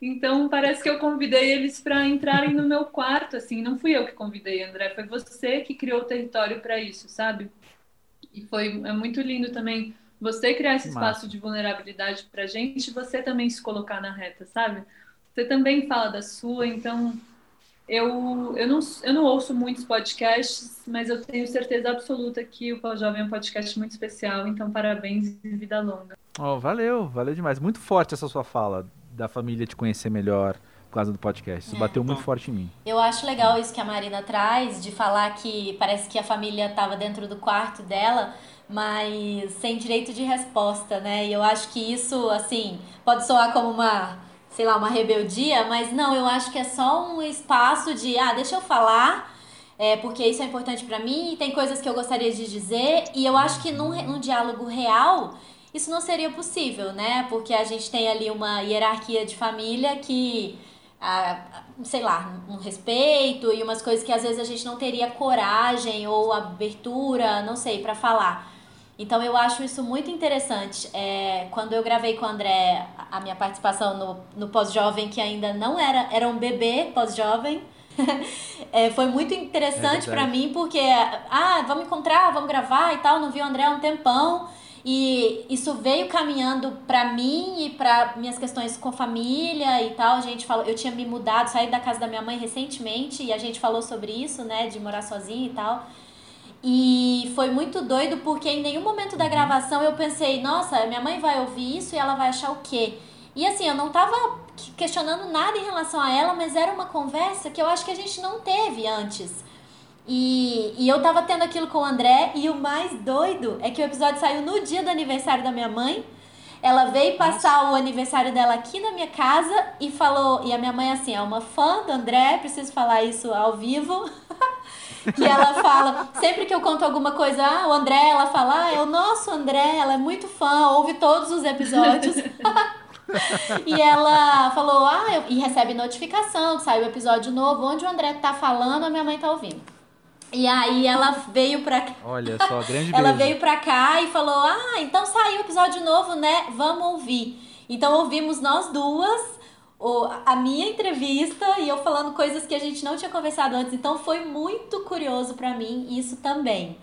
Então parece que eu convidei eles para entrarem no meu quarto, assim. Não fui eu que convidei, André, foi você que criou o território para isso, sabe? E foi é muito lindo também você criar esse espaço Massa. de vulnerabilidade para gente, você também se colocar na reta, sabe? Você também fala da sua, então eu, eu, não, eu não ouço muitos podcasts, mas eu tenho certeza absoluta que o Pau Jovem é um podcast muito especial, então parabéns e vida longa. Oh, valeu, valeu demais. Muito forte essa sua fala da família te conhecer melhor por causa do podcast. Isso é. bateu muito forte em mim. Eu acho legal isso que a Marina traz, de falar que parece que a família estava dentro do quarto dela, mas sem direito de resposta, né? E eu acho que isso, assim, pode soar como uma, sei lá, uma rebeldia, mas não, eu acho que é só um espaço de, ah, deixa eu falar. É, porque isso é importante para mim, tem coisas que eu gostaria de dizer, e eu acho que num, num diálogo real, isso não seria possível, né? Porque a gente tem ali uma hierarquia de família que, ah, sei lá, um respeito e umas coisas que às vezes a gente não teria coragem ou abertura, não sei, para falar. Então eu acho isso muito interessante. É, quando eu gravei com o André a minha participação no, no pós-jovem, que ainda não era, era um bebê pós-jovem, é, foi muito interessante é para mim, porque, ah, vamos encontrar, vamos gravar e tal, não vi o André há um tempão. E isso veio caminhando para mim e para minhas questões com família e tal. A gente falou, eu tinha me mudado, saí da casa da minha mãe recentemente e a gente falou sobre isso, né, de morar sozinha e tal. E foi muito doido porque em nenhum momento da gravação eu pensei, nossa, minha mãe vai ouvir isso e ela vai achar o quê? E assim, eu não tava questionando nada em relação a ela, mas era uma conversa que eu acho que a gente não teve antes. E, e eu tava tendo aquilo com o André, e o mais doido é que o episódio saiu no dia do aniversário da minha mãe. Ela veio passar Nossa. o aniversário dela aqui na minha casa e falou. E a minha mãe, assim, é uma fã do André, preciso falar isso ao vivo. que ela fala, sempre que eu conto alguma coisa, ah, o André, ela fala, ah, é o nosso André, ela é muito fã, ouve todos os episódios. e ela falou, ah, eu... e recebe notificação que saiu o episódio novo, onde o André tá falando, a minha mãe tá ouvindo. E aí ela veio pra cá. Olha só, grande Ela veio pra cá e falou: Ah, então saiu o episódio novo, né? Vamos ouvir. Então ouvimos nós duas a minha entrevista e eu falando coisas que a gente não tinha conversado antes. Então foi muito curioso para mim isso também.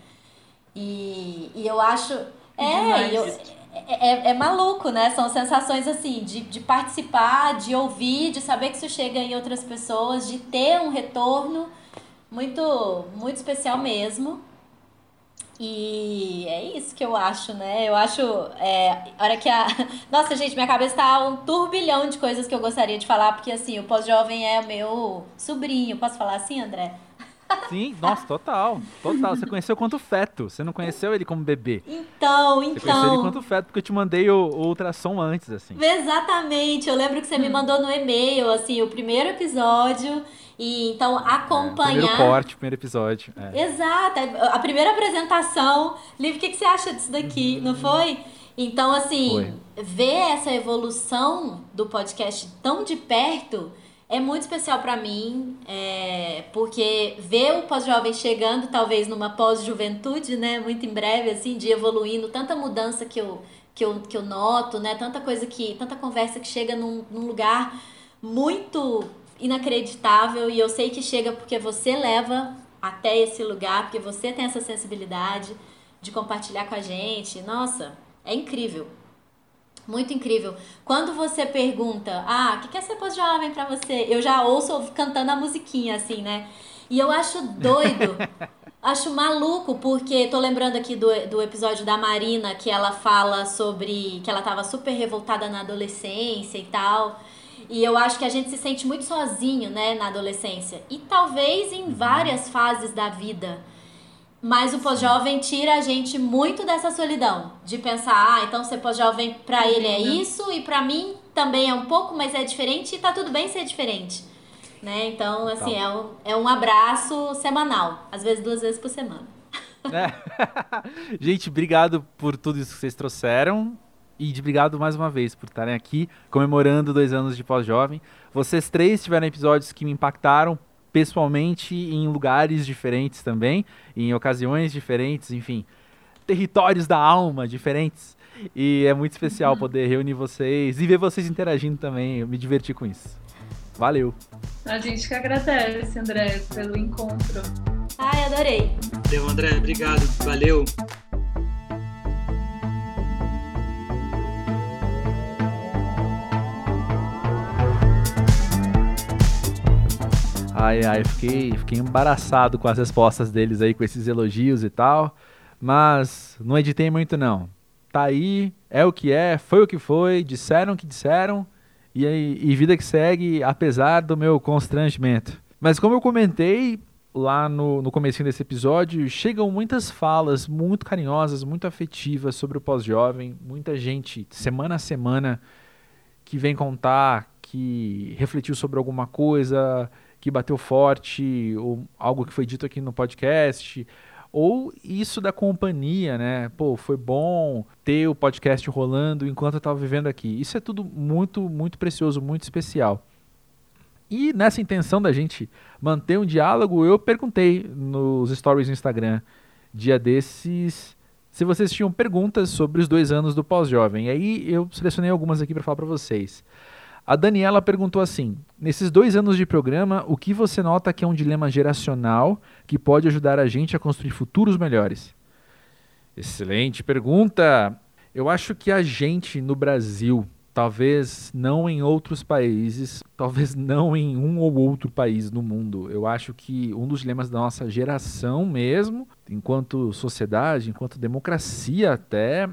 E, e eu acho. É, eu, é, é, é, maluco, né? São sensações assim, de, de participar, de ouvir, de saber que isso chega em outras pessoas, de ter um retorno muito, muito especial mesmo. E é isso que eu acho, né? Eu acho. É, hora que a. Nossa, gente, minha cabeça tá um turbilhão de coisas que eu gostaria de falar, porque assim, o pós-jovem é meu sobrinho. Posso falar assim, André? Sim, nossa, total. Total. Você conheceu quanto feto. Você não conheceu ele como bebê. Então, então. Você conheceu ele então. quanto feto, porque eu te mandei o, o ultrassom antes, assim. Exatamente. Eu lembro que você me mandou no e-mail, assim, o primeiro episódio. E então acompanhar. É, primeiro corte, primeiro episódio. É. Exato. A primeira apresentação. Liv, o que, que você acha disso daqui? Uhum. Não foi? Então, assim, foi. ver essa evolução do podcast tão de perto é muito especial para mim, é, porque ver o pós-jovem chegando, talvez numa pós-juventude, né, muito em breve, assim, de evoluindo, tanta mudança que eu, que eu, que eu noto, né, tanta coisa que, tanta conversa que chega num, num lugar muito inacreditável e eu sei que chega porque você leva até esse lugar, porque você tem essa sensibilidade de compartilhar com a gente. Nossa, é incrível. Muito incrível. Quando você pergunta, ah, o que é ser pós-jovem pra você? Eu já ouço cantando a musiquinha, assim, né? E eu acho doido. Acho maluco, porque tô lembrando aqui do, do episódio da Marina, que ela fala sobre que ela tava super revoltada na adolescência e tal. E eu acho que a gente se sente muito sozinho, né, na adolescência. E talvez em várias fases da vida. Mas o pós-jovem tira a gente muito dessa solidão. De pensar, ah, então ser pós-jovem pra ele é isso e pra mim também é um pouco, mas é diferente e tá tudo bem ser diferente. Né? Então, assim, é um, é um abraço semanal. Às vezes duas vezes por semana. É. gente, obrigado por tudo isso que vocês trouxeram. E de obrigado mais uma vez por estarem aqui comemorando dois anos de pós-jovem. Vocês três tiveram episódios que me impactaram pessoalmente em lugares diferentes também, em ocasiões diferentes, enfim, territórios da alma diferentes. E é muito especial uhum. poder reunir vocês e ver vocês interagindo também. Eu me diverti com isso. Valeu. A gente que agradece, André, pelo encontro. Ai, adorei. Valeu, André. Obrigado. Valeu. Ai, ai, fiquei, fiquei embaraçado com as respostas deles aí, com esses elogios e tal. Mas não editei muito, não. Tá aí, é o que é, foi o que foi, disseram o que disseram. E, e vida que segue, apesar do meu constrangimento. Mas como eu comentei lá no, no começo desse episódio, chegam muitas falas muito carinhosas, muito afetivas sobre o pós-jovem. Muita gente, semana a semana, que vem contar que refletiu sobre alguma coisa, que bateu forte, ou algo que foi dito aqui no podcast, ou isso da companhia, né? Pô, foi bom ter o podcast rolando enquanto eu estava vivendo aqui. Isso é tudo muito, muito precioso, muito especial. E nessa intenção da gente manter um diálogo, eu perguntei nos stories do Instagram, dia desses, se vocês tinham perguntas sobre os dois anos do pós-jovem. E aí eu selecionei algumas aqui para falar para vocês. A Daniela perguntou assim: Nesses dois anos de programa, o que você nota que é um dilema geracional que pode ajudar a gente a construir futuros melhores? Excelente pergunta! Eu acho que a gente no Brasil, talvez não em outros países, talvez não em um ou outro país no mundo, eu acho que um dos dilemas da nossa geração mesmo, enquanto sociedade, enquanto democracia até,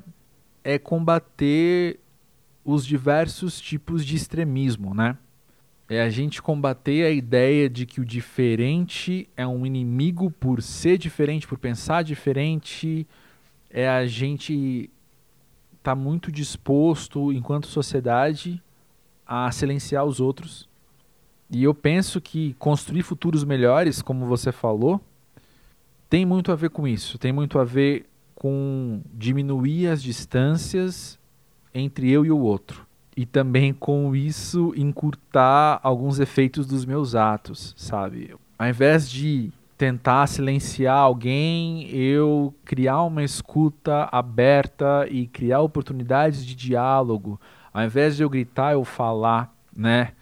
é combater os diversos tipos de extremismo, né? É a gente combater a ideia de que o diferente é um inimigo por ser diferente, por pensar diferente. É a gente tá muito disposto, enquanto sociedade, a silenciar os outros. E eu penso que construir futuros melhores, como você falou, tem muito a ver com isso. Tem muito a ver com diminuir as distâncias entre eu e o outro. E também com isso encurtar alguns efeitos dos meus atos, sabe? Ao invés de tentar silenciar alguém, eu criar uma escuta aberta e criar oportunidades de diálogo. Ao invés de eu gritar, eu falar, né?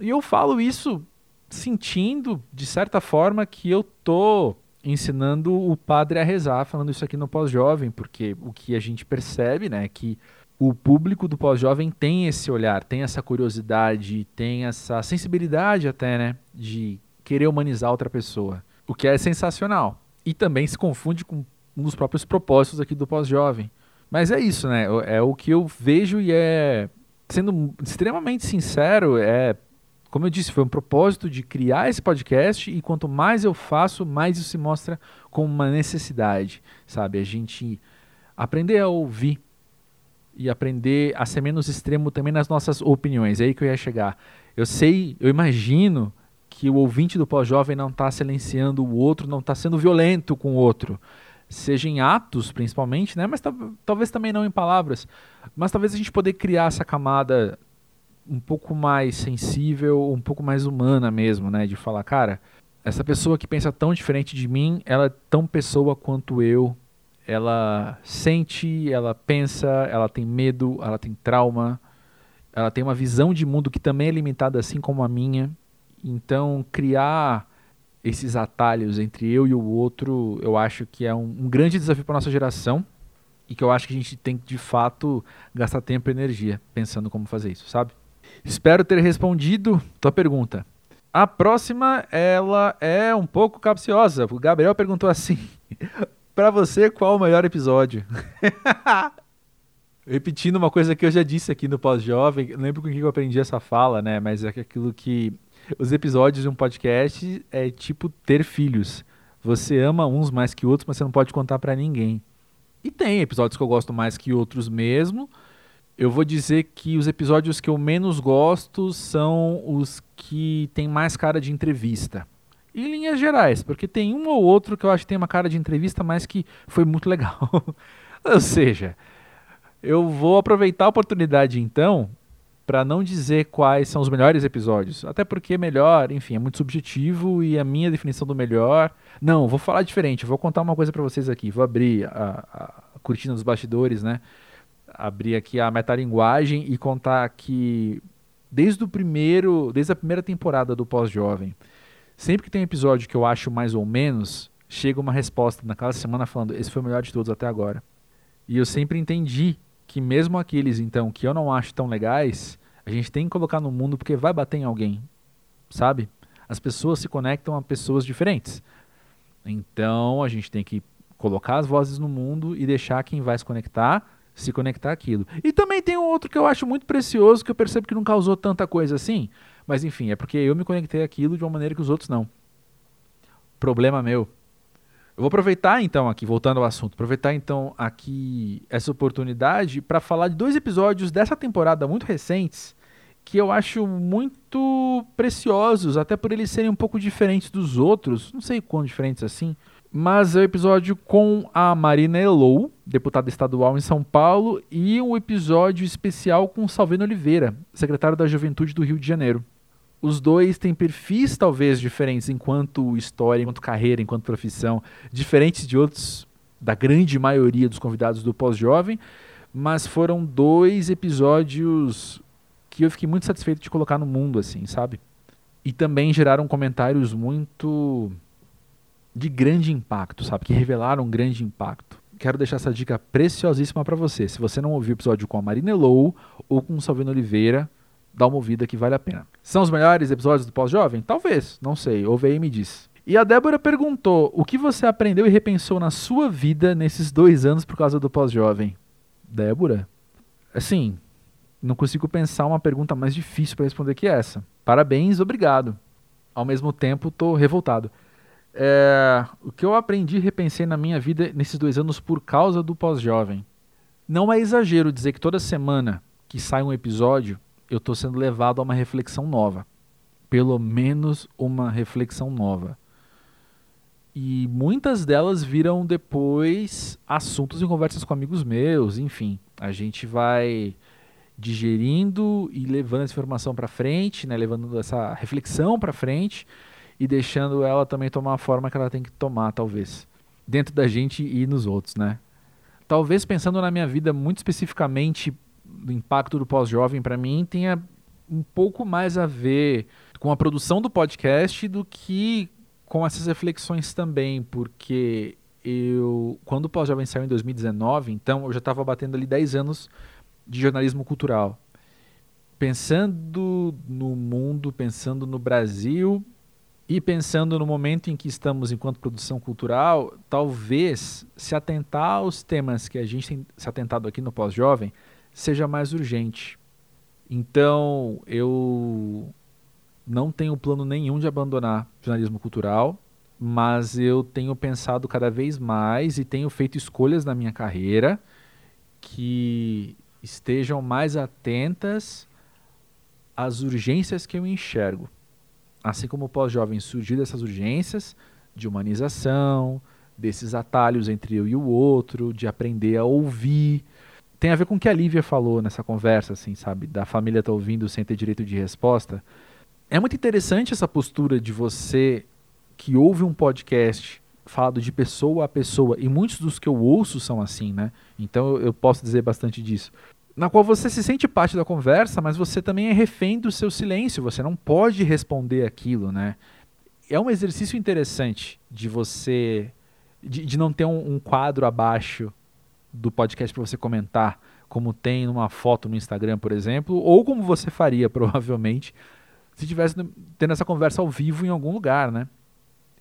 E eu falo isso sentindo, de certa forma, que eu tô ensinando o padre a rezar, falando isso aqui no pós-jovem, porque o que a gente percebe, né, é que o público do pós-jovem tem esse olhar, tem essa curiosidade, tem essa sensibilidade até, né, de querer humanizar outra pessoa, o que é sensacional. E também se confunde com um dos próprios propósitos aqui do pós-jovem. Mas é isso, né? É o que eu vejo e é sendo extremamente sincero, é como eu disse, foi um propósito de criar esse podcast e quanto mais eu faço, mais isso se mostra como uma necessidade, sabe? A gente aprender a ouvir e aprender a ser menos extremo também nas nossas opiniões. É aí que eu ia chegar. Eu sei, eu imagino que o ouvinte do pós-jovem não está silenciando o outro, não está sendo violento com o outro. Seja em atos, principalmente, né? mas talvez também não em palavras. Mas talvez a gente poder criar essa camada um pouco mais sensível, um pouco mais humana mesmo, né? De falar, cara, essa pessoa que pensa tão diferente de mim, ela é tão pessoa quanto eu, ela sente, ela pensa, ela tem medo, ela tem trauma, ela tem uma visão de mundo que também é limitada assim como a minha. Então, criar esses atalhos entre eu e o outro, eu acho que é um, um grande desafio para nossa geração e que eu acho que a gente tem que de fato gastar tempo e energia pensando como fazer isso, sabe? Espero ter respondido tua pergunta. A próxima, ela é um pouco capciosa. O Gabriel perguntou assim: Pra você, qual o melhor episódio? Repetindo uma coisa que eu já disse aqui no Pós-Jovem, não lembro com que eu aprendi essa fala, né? Mas é aquilo que os episódios de um podcast é tipo ter filhos. Você ama uns mais que outros, mas você não pode contar para ninguém. E tem episódios que eu gosto mais que outros mesmo. Eu vou dizer que os episódios que eu menos gosto são os que tem mais cara de entrevista. Em linhas gerais, porque tem um ou outro que eu acho que tem uma cara de entrevista, mas que foi muito legal. ou seja, eu vou aproveitar a oportunidade então para não dizer quais são os melhores episódios, até porque melhor, enfim, é muito subjetivo e a minha definição do melhor. Não, vou falar diferente. Vou contar uma coisa para vocês aqui. Vou abrir a, a cortina dos bastidores, né? Abrir aqui a metalinguagem e contar que desde o primeiro, desde a primeira temporada do Pós-Jovem, sempre que tem um episódio que eu acho mais ou menos, chega uma resposta naquela semana falando: esse foi o melhor de todos até agora. E eu sempre entendi que mesmo aqueles então que eu não acho tão legais, a gente tem que colocar no mundo porque vai bater em alguém, sabe? As pessoas se conectam a pessoas diferentes. Então a gente tem que colocar as vozes no mundo e deixar quem vai se conectar se conectar aquilo. E também tem um outro que eu acho muito precioso que eu percebo que não causou tanta coisa assim, mas enfim, é porque eu me conectei aquilo de uma maneira que os outros não. Problema meu. Eu vou aproveitar então aqui, voltando ao assunto, aproveitar então aqui essa oportunidade para falar de dois episódios dessa temporada muito recentes que eu acho muito preciosos, até por eles serem um pouco diferentes dos outros, não sei quão diferentes assim, mas é o episódio com a Marina Elou, deputada estadual em São Paulo, e um episódio especial com Salvino Oliveira, secretário da Juventude do Rio de Janeiro. Os dois têm perfis talvez diferentes enquanto história, enquanto carreira, enquanto profissão, diferentes de outros, da grande maioria dos convidados do Pós-Jovem, mas foram dois episódios que eu fiquei muito satisfeito de colocar no mundo, assim, sabe? E também geraram comentários muito de grande impacto, sabe? Que revelaram um grande impacto. Quero deixar essa dica preciosíssima para você. Se você não ouviu o episódio com a Marina Elou ou com o Salvino Oliveira, dá uma ouvida que vale a pena. São os melhores episódios do Pós-Jovem? Talvez, não sei. Ouve aí e me diz. E a Débora perguntou: o que você aprendeu e repensou na sua vida nesses dois anos por causa do Pós-Jovem? Débora? Assim, não consigo pensar uma pergunta mais difícil para responder que essa. Parabéns, obrigado. Ao mesmo tempo, estou revoltado. É, o que eu aprendi e repensei na minha vida nesses dois anos por causa do Pós-Jovem. Não é exagero dizer que toda semana que sai um episódio, eu estou sendo levado a uma reflexão nova. Pelo menos uma reflexão nova. E muitas delas viram depois assuntos em conversas com amigos meus, enfim. A gente vai digerindo e levando essa informação para frente, né, levando essa reflexão para frente e deixando ela também tomar a forma que ela tem que tomar, talvez, dentro da gente e nos outros, né? Talvez pensando na minha vida muito especificamente do impacto do pós-jovem para mim tenha um pouco mais a ver com a produção do podcast do que com essas reflexões também, porque eu quando o pós-jovem saiu em 2019, então eu já estava batendo ali 10 anos de jornalismo cultural. Pensando no mundo, pensando no Brasil e pensando no momento em que estamos enquanto produção cultural, talvez se atentar aos temas que a gente tem se atentado aqui no Pós-Jovem seja mais urgente. Então, eu não tenho plano nenhum de abandonar jornalismo cultural, mas eu tenho pensado cada vez mais e tenho feito escolhas na minha carreira que estejam mais atentas às urgências que eu enxergo. Assim como o pós-jovem surgiu dessas urgências de humanização, desses atalhos entre eu e o outro, de aprender a ouvir, tem a ver com o que a Lívia falou nessa conversa, assim, sabe? Da família tá ouvindo sem ter direito de resposta. É muito interessante essa postura de você que ouve um podcast falado de pessoa a pessoa, e muitos dos que eu ouço são assim, né? Então eu posso dizer bastante disso. Na qual você se sente parte da conversa, mas você também é refém do seu silêncio, você não pode responder aquilo, né? É um exercício interessante de você. de, de não ter um, um quadro abaixo do podcast para você comentar, como tem numa foto no Instagram, por exemplo, ou como você faria provavelmente se estivesse tendo essa conversa ao vivo em algum lugar, né?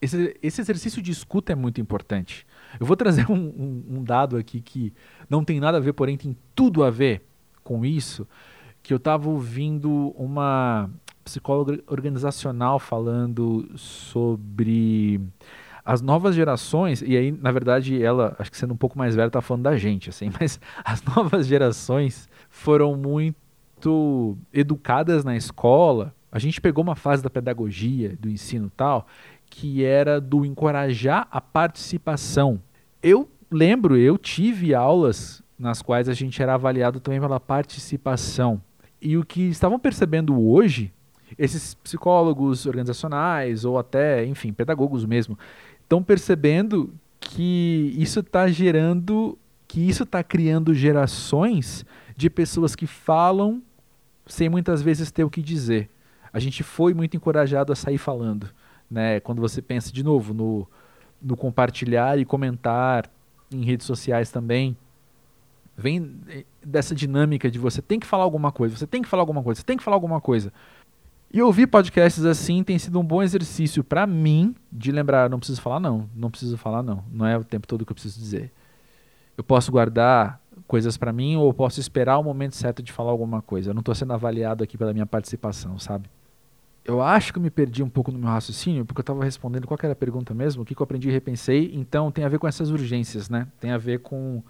Esse, esse exercício de escuta é muito importante. Eu vou trazer um, um, um dado aqui que não tem nada a ver, porém tem tudo a ver com isso, que eu estava ouvindo uma psicóloga organizacional falando sobre as novas gerações, e aí, na verdade, ela, acho que sendo um pouco mais velha, tá falando da gente, assim, mas as novas gerações foram muito educadas na escola. A gente pegou uma fase da pedagogia, do ensino tal, que era do encorajar a participação. Eu lembro, eu tive aulas nas quais a gente era avaliado também pela participação. E o que estavam percebendo hoje, esses psicólogos organizacionais ou até, enfim, pedagogos mesmo, estão percebendo que isso está gerando, que isso está criando gerações de pessoas que falam sem muitas vezes ter o que dizer. A gente foi muito encorajado a sair falando, né? Quando você pensa de novo no, no compartilhar e comentar em redes sociais também, vem eh, dessa dinâmica de você tem que falar alguma coisa, você tem que falar alguma coisa, você tem que falar alguma coisa. E ouvir podcasts assim tem sido um bom exercício para mim de lembrar, não preciso falar não, não preciso falar não, não é o tempo todo que eu preciso dizer. Eu posso guardar coisas para mim ou posso esperar o momento certo de falar alguma coisa. Eu não estou sendo avaliado aqui pela minha participação, sabe? Eu acho que eu me perdi um pouco no meu raciocínio, porque eu estava respondendo qual era a pergunta mesmo, o que, que eu aprendi e repensei. Então tem a ver com essas urgências, né? Tem a ver com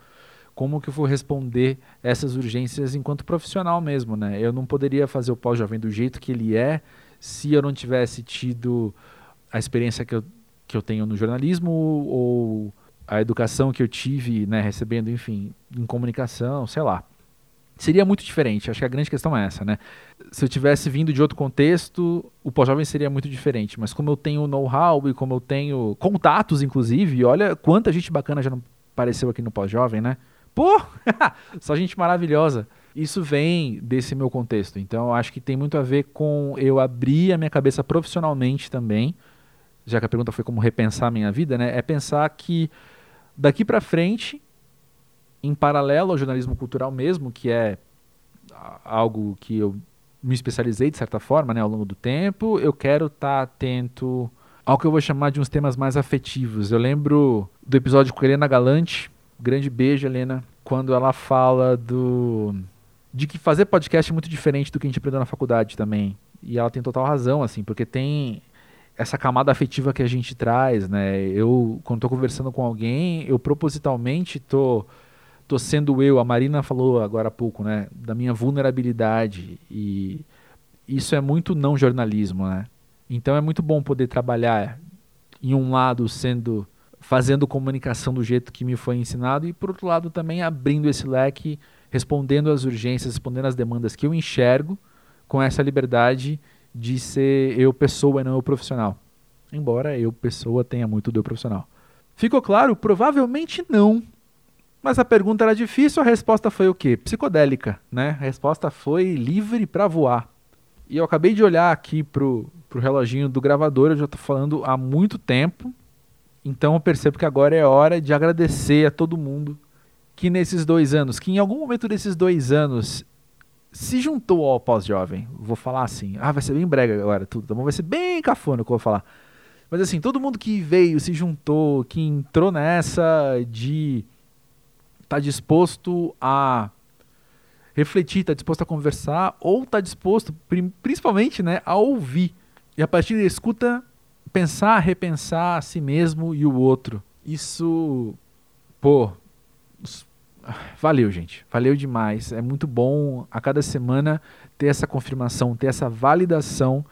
como que eu vou responder essas urgências enquanto profissional mesmo, né? Eu não poderia fazer o pós-jovem do jeito que ele é se eu não tivesse tido a experiência que eu, que eu tenho no jornalismo ou a educação que eu tive, né, recebendo, enfim, em comunicação, sei lá. Seria muito diferente, acho que a grande questão é essa, né? Se eu tivesse vindo de outro contexto, o pós-jovem seria muito diferente, mas como eu tenho know-how e como eu tenho contatos, inclusive, olha quanta gente bacana já não apareceu aqui no pós-jovem, né? Pô, só gente maravilhosa. Isso vem desse meu contexto. Então, eu acho que tem muito a ver com eu abrir a minha cabeça profissionalmente também. Já que a pergunta foi como repensar a minha vida, né? É pensar que daqui para frente, em paralelo ao jornalismo cultural mesmo, que é algo que eu me especializei de certa forma, né, ao longo do tempo, eu quero estar tá atento ao que eu vou chamar de uns temas mais afetivos. Eu lembro do episódio com Helena Galante, Grande beijo, Helena. Quando ela fala do de que fazer podcast é muito diferente do que a gente aprendeu na faculdade também. E ela tem total razão, assim, porque tem essa camada afetiva que a gente traz, né? Eu, quando estou conversando com alguém, eu propositalmente tô, tô sendo eu. A Marina falou agora há pouco, né? Da minha vulnerabilidade. E isso é muito não jornalismo, né? Então é muito bom poder trabalhar em um lado sendo fazendo comunicação do jeito que me foi ensinado e por outro lado também abrindo esse leque, respondendo às urgências, respondendo às demandas que eu enxergo com essa liberdade de ser eu pessoa e não eu profissional. Embora eu pessoa tenha muito do eu profissional. Ficou claro? Provavelmente não. Mas a pergunta era difícil, a resposta foi o quê? Psicodélica, né? A resposta foi livre para voar. E eu acabei de olhar aqui pro, pro reloginho do gravador, eu já estou falando há muito tempo, então eu percebo que agora é hora de agradecer a todo mundo que nesses dois anos, que em algum momento desses dois anos se juntou ao pós-jovem. Vou falar assim, ah, vai ser bem brega agora tudo, tá bom? Vai ser bem cafona o que eu vou falar. Mas assim, todo mundo que veio, se juntou, que entrou nessa de tá disposto a refletir, tá disposto a conversar, ou tá disposto, principalmente, né, a ouvir. E a partir da escuta, pensar, repensar a si mesmo e o outro. Isso, pô, valeu, gente. Valeu demais. É muito bom a cada semana ter essa confirmação, ter essa validação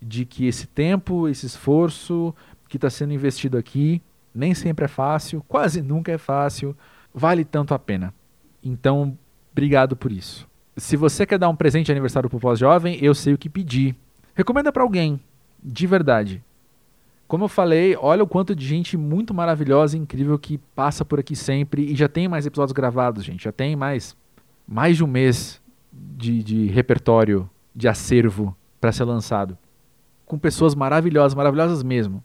de que esse tempo, esse esforço que está sendo investido aqui, nem sempre é fácil, quase nunca é fácil, vale tanto a pena. Então, obrigado por isso. Se você quer dar um presente de aniversário para o pós-jovem, eu sei o que pedir. Recomenda para alguém, de verdade. Como eu falei, olha o quanto de gente muito maravilhosa e incrível que passa por aqui sempre e já tem mais episódios gravados, gente. Já tem mais, mais de um mês de, de repertório, de acervo para ser lançado. Com pessoas maravilhosas, maravilhosas mesmo.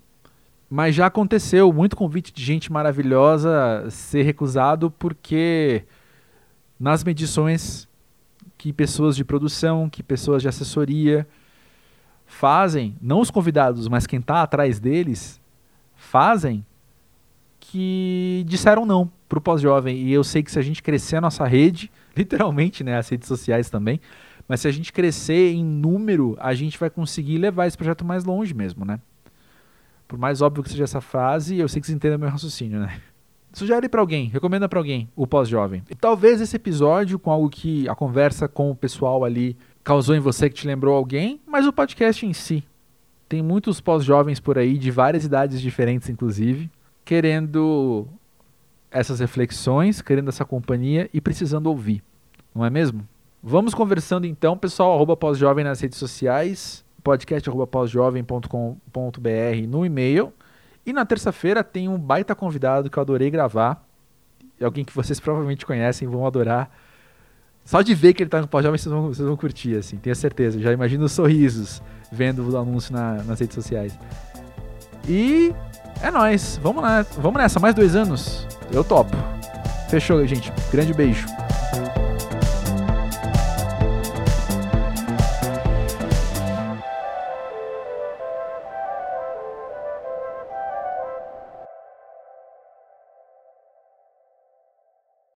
Mas já aconteceu muito convite de gente maravilhosa ser recusado porque nas medições que pessoas de produção, que pessoas de assessoria fazem, não os convidados, mas quem está atrás deles, fazem que disseram não pro pós-jovem. E eu sei que se a gente crescer a nossa rede, literalmente, né, as redes sociais também, mas se a gente crescer em número, a gente vai conseguir levar esse projeto mais longe mesmo, né? Por mais óbvio que seja essa frase, eu sei que você entenda meu raciocínio, né? Sugere para alguém, recomenda para alguém o pós-jovem. E talvez esse episódio, com algo que a conversa com o pessoal ali causou em você que te lembrou alguém, mas o podcast em si. Tem muitos pós-jovens por aí, de várias idades diferentes, inclusive, querendo essas reflexões, querendo essa companhia e precisando ouvir, não é mesmo? Vamos conversando então, pessoal, arroba pós-jovem nas redes sociais, podcast arroba pós-jovem.com.br no e-mail. E na terça-feira tem um baita convidado que eu adorei gravar. Alguém que vocês provavelmente conhecem, vão adorar. Só de ver que ele está no pós-jovem, vocês vão, vocês vão curtir, assim, tenho certeza. Já imagino os sorrisos vendo o anúncio na, nas redes sociais. E é nóis, vamos lá, vamos nessa, mais dois anos. Eu topo. Fechou, gente. Grande beijo.